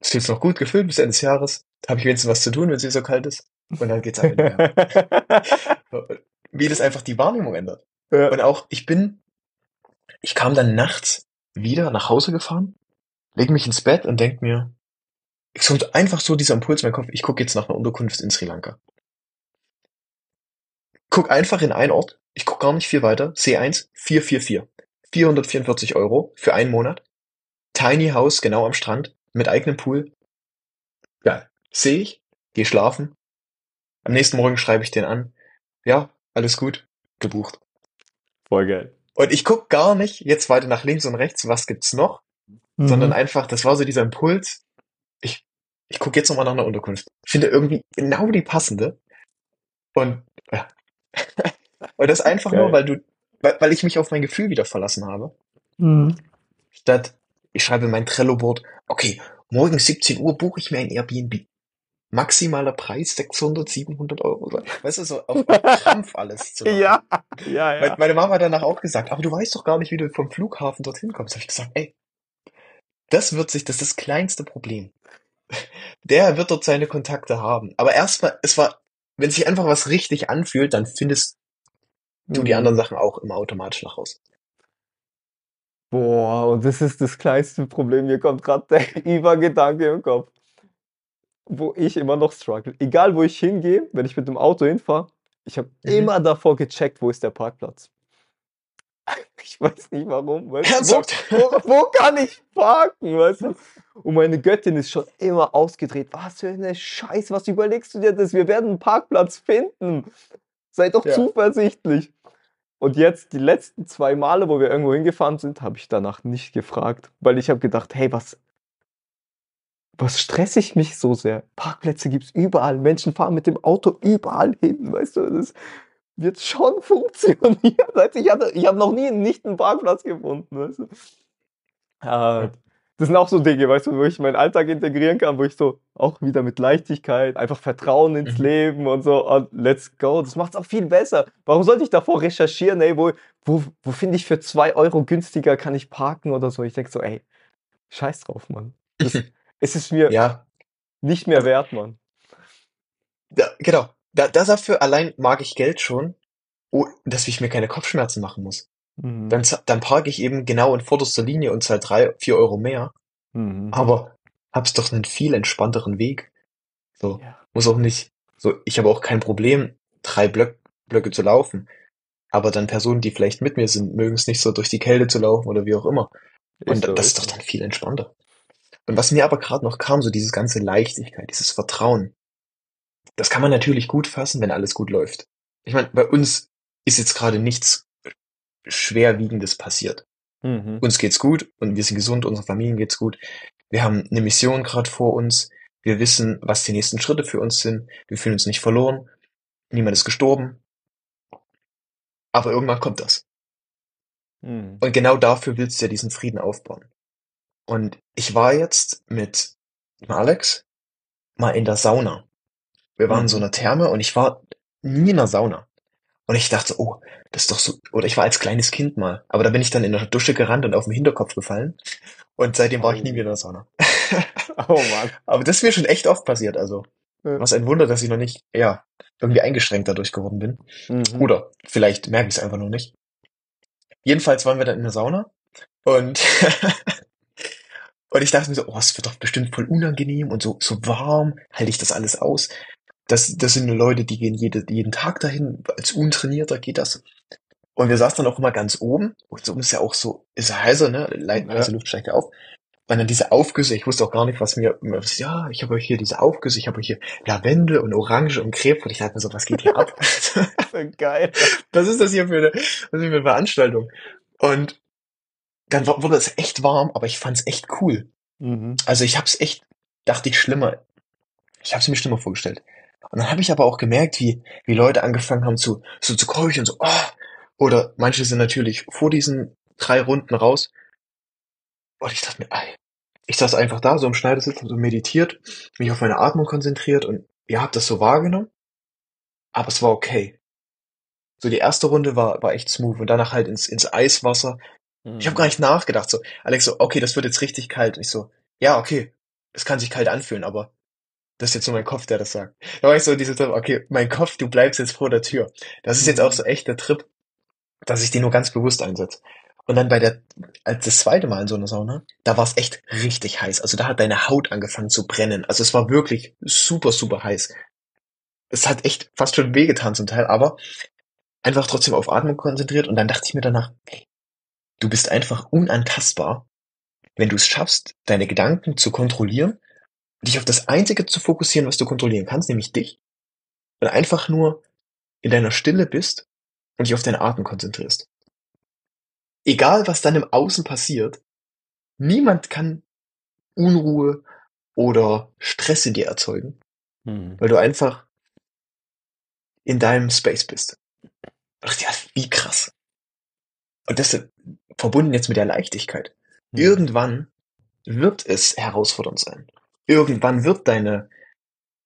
Ist jetzt noch gut gefüllt bis Ende des Jahres. Habe ich wenigstens was zu tun, wenn es hier so kalt ist. Und dann geht's am Ende. (laughs) Wie das einfach die Wahrnehmung ändert. Ja. Und auch, ich bin, ich kam dann nachts wieder nach Hause gefahren, lege mich ins Bett und denk mir, es kommt einfach so dieser Impuls in meinen Kopf, ich gucke jetzt nach einer Unterkunft in Sri Lanka. Guck einfach in einen Ort, ich guck gar nicht viel weiter, C1 444. 444 Euro für einen Monat. Tiny House genau am Strand, mit eigenem Pool. Ja, sehe ich, geh schlafen. Am nächsten Morgen schreibe ich den an. Ja, alles gut, gebucht. Voll geil. Und ich guck gar nicht jetzt weiter nach links und rechts, was gibt's noch, mhm. sondern einfach, das war so dieser Impuls, ich, ich gucke jetzt nochmal nach einer Unterkunft. Ich finde irgendwie genau die passende. Und, ja. (laughs) und das einfach Geil. nur, weil du, weil, weil ich mich auf mein Gefühl wieder verlassen habe. Mhm. Statt, ich schreibe mein Trello-Board, okay, morgen 17 Uhr buche ich mir ein Airbnb. Maximaler Preis 600, 700 Euro. Weißt du, so auf Krampf alles zu (laughs) machen. Ja, ja, ja. Meine Mama hat danach auch gesagt, aber du weißt doch gar nicht, wie du vom Flughafen dorthin kommst. Habe ich gesagt, ey, das wird sich, das ist das kleinste Problem. Der wird dort seine Kontakte haben. Aber erstmal, es war, wenn sich einfach was richtig anfühlt, dann findest du die mhm. anderen Sachen auch immer automatisch nach Hause. Boah, und das ist das kleinste Problem. Mir kommt gerade der (laughs) Übergedanke im Kopf, wo ich immer noch struggle. Egal, wo ich hingehe, wenn ich mit dem Auto hinfahre, ich habe mhm. immer davor gecheckt, wo ist der Parkplatz. (laughs) Ich weiß nicht warum. Weißt? Wo, wo, wo, (laughs) kann ich parken? Weißt du? Und meine Göttin ist schon immer ausgedreht. Was für eine Scheiße, was überlegst du dir das? Wir werden einen Parkplatz finden. Sei doch ja. zuversichtlich. Und jetzt die letzten zwei Male, wo wir irgendwo hingefahren sind, habe ich danach nicht gefragt, weil ich habe gedacht, hey, was, was stresse ich mich so sehr? Parkplätze gibt es überall. Menschen fahren mit dem Auto überall hin, weißt du? Das, wird schon (laughs) funktionieren. Ich habe noch nie nicht einen Parkplatz gefunden. Weißt du? äh, das sind auch so Dinge, weißt du, wo ich meinen Alltag integrieren kann, wo ich so auch wieder mit Leichtigkeit, einfach Vertrauen ins Mhm. Leben und so, und let's go. Das macht's auch viel besser. Warum sollte ich davor recherchieren, ey, wo, wo, wo finde ich für zwei Euro günstiger kann ich parken oder so? Ich denk so, ey, scheiß drauf, Mann. Das, (laughs) es ist mir Ja, nicht mehr wert, Mann. da, genau. Da, das dafür allein mag ich Geld schon, oh, dass ich mir keine Kopfschmerzen machen muss. Mhm. Dann, dann parke ich eben genau in vorderster Linie und zahle drei, vier Euro mehr, Mhm. aber hab's doch einen viel entspannteren Weg. So, Ja. muss auch nicht, so, ich habe auch kein Problem, drei Blöck, Blöcke zu laufen. Aber dann Personen, die vielleicht mit mir sind, mögen es nicht so durch die Kälte zu laufen oder wie auch immer. Und Ist so, das ist doch dann viel entspannter. Und was mir aber gerade noch kam, so dieses ganze Leichtigkeit, dieses Vertrauen, das kann man natürlich gut fassen, wenn alles gut läuft. Ich meine, bei uns ist jetzt gerade nichts Schwerwiegendes passiert. Mhm. Uns geht's gut und wir sind gesund, unseren Familien geht's gut. Wir haben eine Mission gerade vor uns. Wir wissen, was die nächsten Schritte für uns sind. Wir fühlen uns nicht verloren. Niemand ist gestorben. Aber irgendwann kommt das. Mhm. Und genau dafür willst du ja diesen Frieden aufbauen. Und ich war jetzt mit Alex mal in der Sauna. Wir waren in so Mhm. einer Therme und ich war nie in der Sauna. Und ich dachte, oh, das ist doch so, oder ich war als kleines Kind mal, aber da bin ich dann in der Dusche gerannt und auf den Hinterkopf gefallen. Und seitdem war ich nie Oh. wieder in der Sauna. (laughs) (laughs) Oh Mann. Aber das ist mir schon echt oft passiert, also. Ja. Was ein Wunder, dass ich noch nicht, ja, irgendwie eingeschränkt dadurch geworden bin. Mhm. Oder vielleicht merke ich es einfach nur nicht. Jedenfalls waren wir dann in der Sauna und, (laughs) und ich dachte mir so, oh, es wird doch bestimmt voll unangenehm und so, so warm, halte ich das alles aus. Das, das sind nur Leute, die gehen jede, jeden Tag dahin, als Untrainierter geht das. Und wir saßen dann auch immer ganz oben, und so ist ja auch so, ist ja heißer, ne, Leit, Ja. Luft steigt ja auf. Und dann diese Aufgüsse, ich wusste auch gar nicht, was mir, was, ja, ich habe euch hier diese Aufgüsse, ich habe euch hier Lavendel und Orange und Grapefruit. Ich dachte mir so, was geht hier ab? (laughs) (laughs) Geil. was ist das hier für eine, was ist für eine Veranstaltung? Und dann wurde es echt warm, aber ich fand es echt cool. Mhm. Also ich habe es echt, dachte ich, schlimmer. Ich habe es mir schlimmer vorgestellt. Und dann habe ich aber auch gemerkt, wie, wie Leute angefangen haben zu, so zu keuchen, so, oh. Oder manche sind natürlich vor diesen drei Runden raus. Und ich dachte mir, ey, ich saß einfach da, so im Schneidersitz, so meditiert, mich auf meine Atmung konzentriert und ihr habt das so wahrgenommen. Aber es war okay. So die erste Runde war, war echt smooth und danach halt ins, ins Eiswasser. Ich habe gar nicht nachgedacht. So, Alex so, okay, das wird jetzt richtig kalt. Und ich so, ja, okay, es kann sich kalt anfühlen, aber das ist jetzt so mein Kopf, der das sagt. Da war ich so diese Trip, okay, mein Kopf, du bleibst jetzt vor der Tür. Das ist jetzt auch so echt der Trip, dass ich den nur ganz bewusst einsetze. Und dann bei der, als das zweite Mal in so einer Sauna, da war es echt richtig heiß. Also da hat deine Haut angefangen zu brennen. Also es war wirklich super, super heiß. Es hat echt fast schon wehgetan zum Teil, aber einfach trotzdem auf Atmung konzentriert. Und dann dachte ich mir danach, hey, du bist einfach unantastbar, wenn du es schaffst, deine Gedanken zu kontrollieren, dich auf das Einzige zu fokussieren, was du kontrollieren kannst, nämlich dich, und einfach nur in deiner Stille bist und dich auf deinen Atem konzentrierst. Egal, was dann im Außen passiert, niemand kann Unruhe oder Stress in dir erzeugen, Mhm. weil du einfach in deinem Space bist. Ach ja, wie krass. Und das ist verbunden jetzt mit der Leichtigkeit. Mhm. Irgendwann wird es herausfordernd sein. Irgendwann wird deine,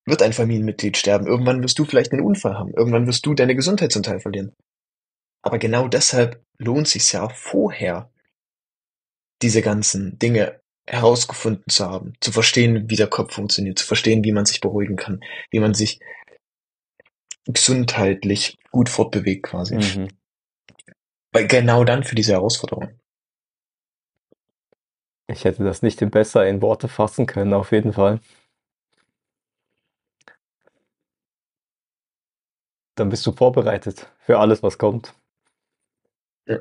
wird ein Familienmitglied sterben. Irgendwann wirst du vielleicht einen Unfall haben. Irgendwann wirst du deine Gesundheit zum Teil verlieren. Aber genau deshalb lohnt sich ja vorher, diese ganzen Dinge herausgefunden zu haben, zu verstehen, wie der Kopf funktioniert, zu verstehen, wie man sich beruhigen kann, wie man sich gesundheitlich gut fortbewegt quasi. Mhm. Weil genau dann für diese Herausforderung. Ich hätte das nicht besser in Worte fassen können, auf jeden Fall. Dann bist du vorbereitet für alles, was kommt. Ja.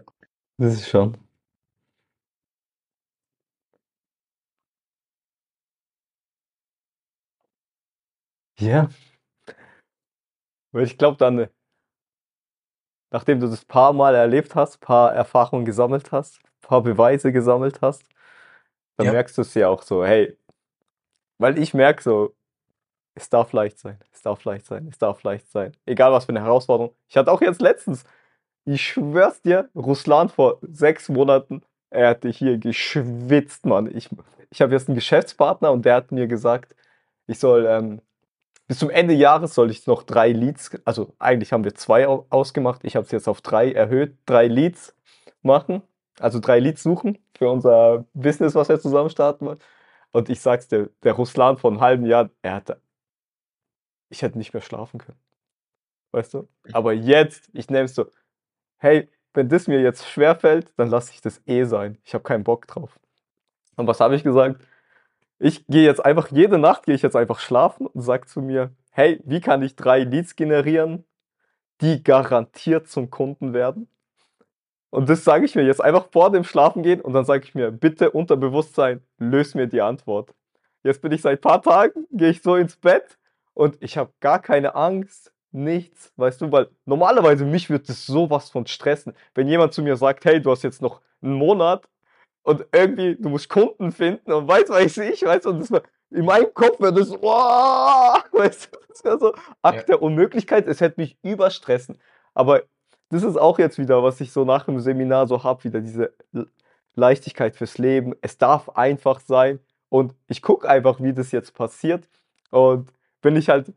Das ist schon. Ja. Ich glaube dann, nachdem du das paar Mal erlebt hast, paar Erfahrungen gesammelt hast, paar Beweise gesammelt hast, dann Ja. merkst du es ja auch so, hey, weil ich merke so, es darf leicht sein, es darf leicht sein, es darf leicht sein. Egal was für eine Herausforderung. Ich hatte auch jetzt letztens, ich schwör's dir, Ruslan vor sechs Monaten, er hatte hier geschwitzt, Mann. Ich, ich habe jetzt einen Geschäftspartner und der hat mir gesagt, ich soll ähm, bis zum Ende Jahres soll ich noch drei Leads, also eigentlich haben wir zwei ausgemacht, ich habe es jetzt auf drei erhöht, drei Leads machen, also drei Leads suchen für unser Business, was wir zusammen starten wollen. Und ich sag's dir, der Ruslan von einem halben Jahr, er hatte, ich hätte nicht mehr schlafen können. Weißt du? Aber jetzt, ich nehme es so, hey, wenn das mir jetzt schwerfällt, dann lasse ich das eh sein. Ich habe keinen Bock drauf. Und was habe ich gesagt? Ich gehe jetzt einfach, jede Nacht gehe ich jetzt einfach schlafen und sage zu mir, hey, wie kann ich drei Leads generieren, die garantiert zum Kunden werden? Und das sage ich mir jetzt. Einfach vor dem Schlafengehen und dann sage ich mir, bitte Unterbewusstsein, löse mir die Antwort. Jetzt bin ich seit paar Tagen, gehe ich so ins Bett und ich habe gar keine Angst, nichts, weißt du, weil normalerweise mich würde das sowas von stressen, wenn jemand zu mir sagt, hey, du hast jetzt noch einen Monat und irgendwie, du musst Kunden finden und weiß, weiß ich, weißt du, und das war, in meinem Kopf wäre das, oh, (laughs) weißt du, das wäre so Akt ja. der Unmöglichkeit, es hätte mich überstressen, aber das ist auch jetzt wieder, was ich so nach dem Seminar so habe, wieder diese Leichtigkeit fürs Leben, es darf einfach sein und ich gucke einfach, wie das jetzt passiert und wenn ich halt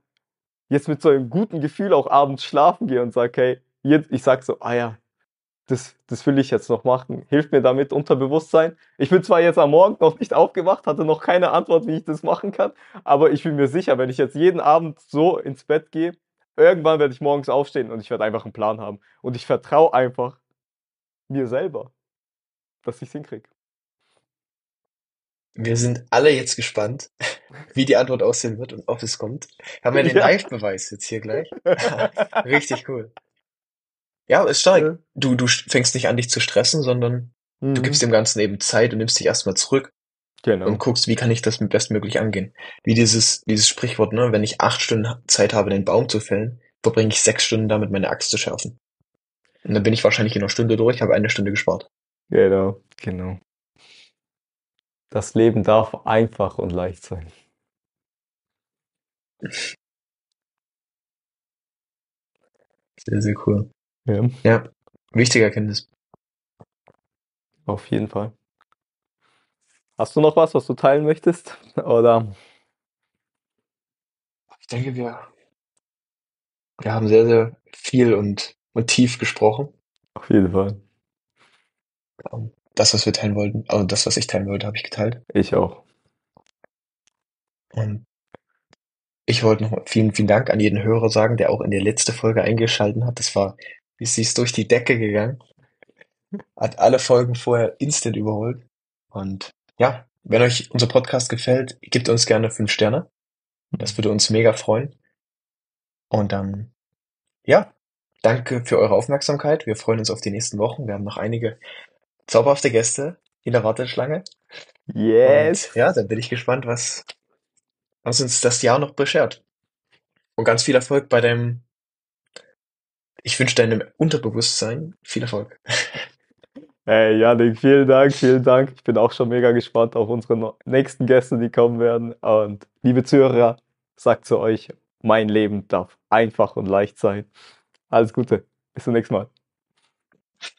jetzt mit so einem guten Gefühl auch abends schlafen gehe und sage, hey, jetzt, ich sag so, ah ja, das, das will ich jetzt noch machen. Hilft mir damit Unterbewusstsein. Ich bin zwar jetzt am Morgen noch nicht aufgewacht, hatte noch keine Antwort, wie ich das machen kann, aber ich bin mir sicher, wenn ich jetzt jeden Abend so ins Bett gehe, irgendwann werde ich morgens aufstehen und ich werde einfach einen Plan haben. Und ich vertraue einfach mir selber, dass ich es hinkriege. Wir sind alle jetzt gespannt, (laughs) wie die Antwort aussehen wird und ob es kommt. Haben wir (laughs) den ja. Live-Beweis jetzt hier gleich. (laughs) Richtig cool. Ja, ist stark. Du, du fängst nicht an, dich zu stressen, sondern mhm. du gibst dem Ganzen eben Zeit und nimmst dich erstmal zurück. Genau. Und guckst, wie kann ich das bestmöglich angehen. Wie dieses, dieses Sprichwort, ne, wenn ich acht Stunden Zeit habe, den Baum zu fällen, verbringe ich sechs Stunden damit, meine Axt zu schärfen. Und dann bin ich wahrscheinlich in einer Stunde durch, habe eine Stunde gespart. Genau, genau. Das Leben darf einfach und leicht sein. Sehr, sehr cool. Ja. Ja, wichtige Erkenntnis. Auf jeden Fall. Hast du noch was, was du teilen möchtest? (laughs) Oder? Ich denke, wir, wir haben sehr, sehr viel und, und tief gesprochen. Auf jeden Fall. Das, was wir teilen wollten, also das, was ich teilen wollte, habe ich geteilt. Ich auch. Und ich wollte noch vielen, vielen Dank an jeden Hörer sagen, der auch in die letzte Folge eingeschaltet hat. Das war wie sie ist durch die Decke gegangen. Hat alle Folgen vorher instant überholt. Und ja, wenn euch unser Podcast gefällt, gebt uns gerne fünf Sterne. Das würde uns mega freuen. Und dann, ja, danke für eure Aufmerksamkeit. Wir freuen uns auf die nächsten Wochen. Wir haben noch einige zauberhafte Gäste in der Warteschlange. Yes. Und ja, dann bin ich gespannt, was, was uns das Jahr noch beschert. Und ganz viel Erfolg bei deinem ich wünsche deinem Unterbewusstsein viel Erfolg. (laughs) Hey Janik, vielen Dank, vielen Dank. Ich bin auch schon mega gespannt auf unsere nächsten Gäste, die kommen werden. Und liebe Zuhörer, sagt zu euch, mein Leben darf einfach und leicht sein. Alles Gute. Bis zum nächsten Mal.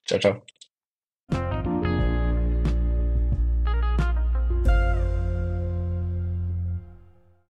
Ciao, ciao.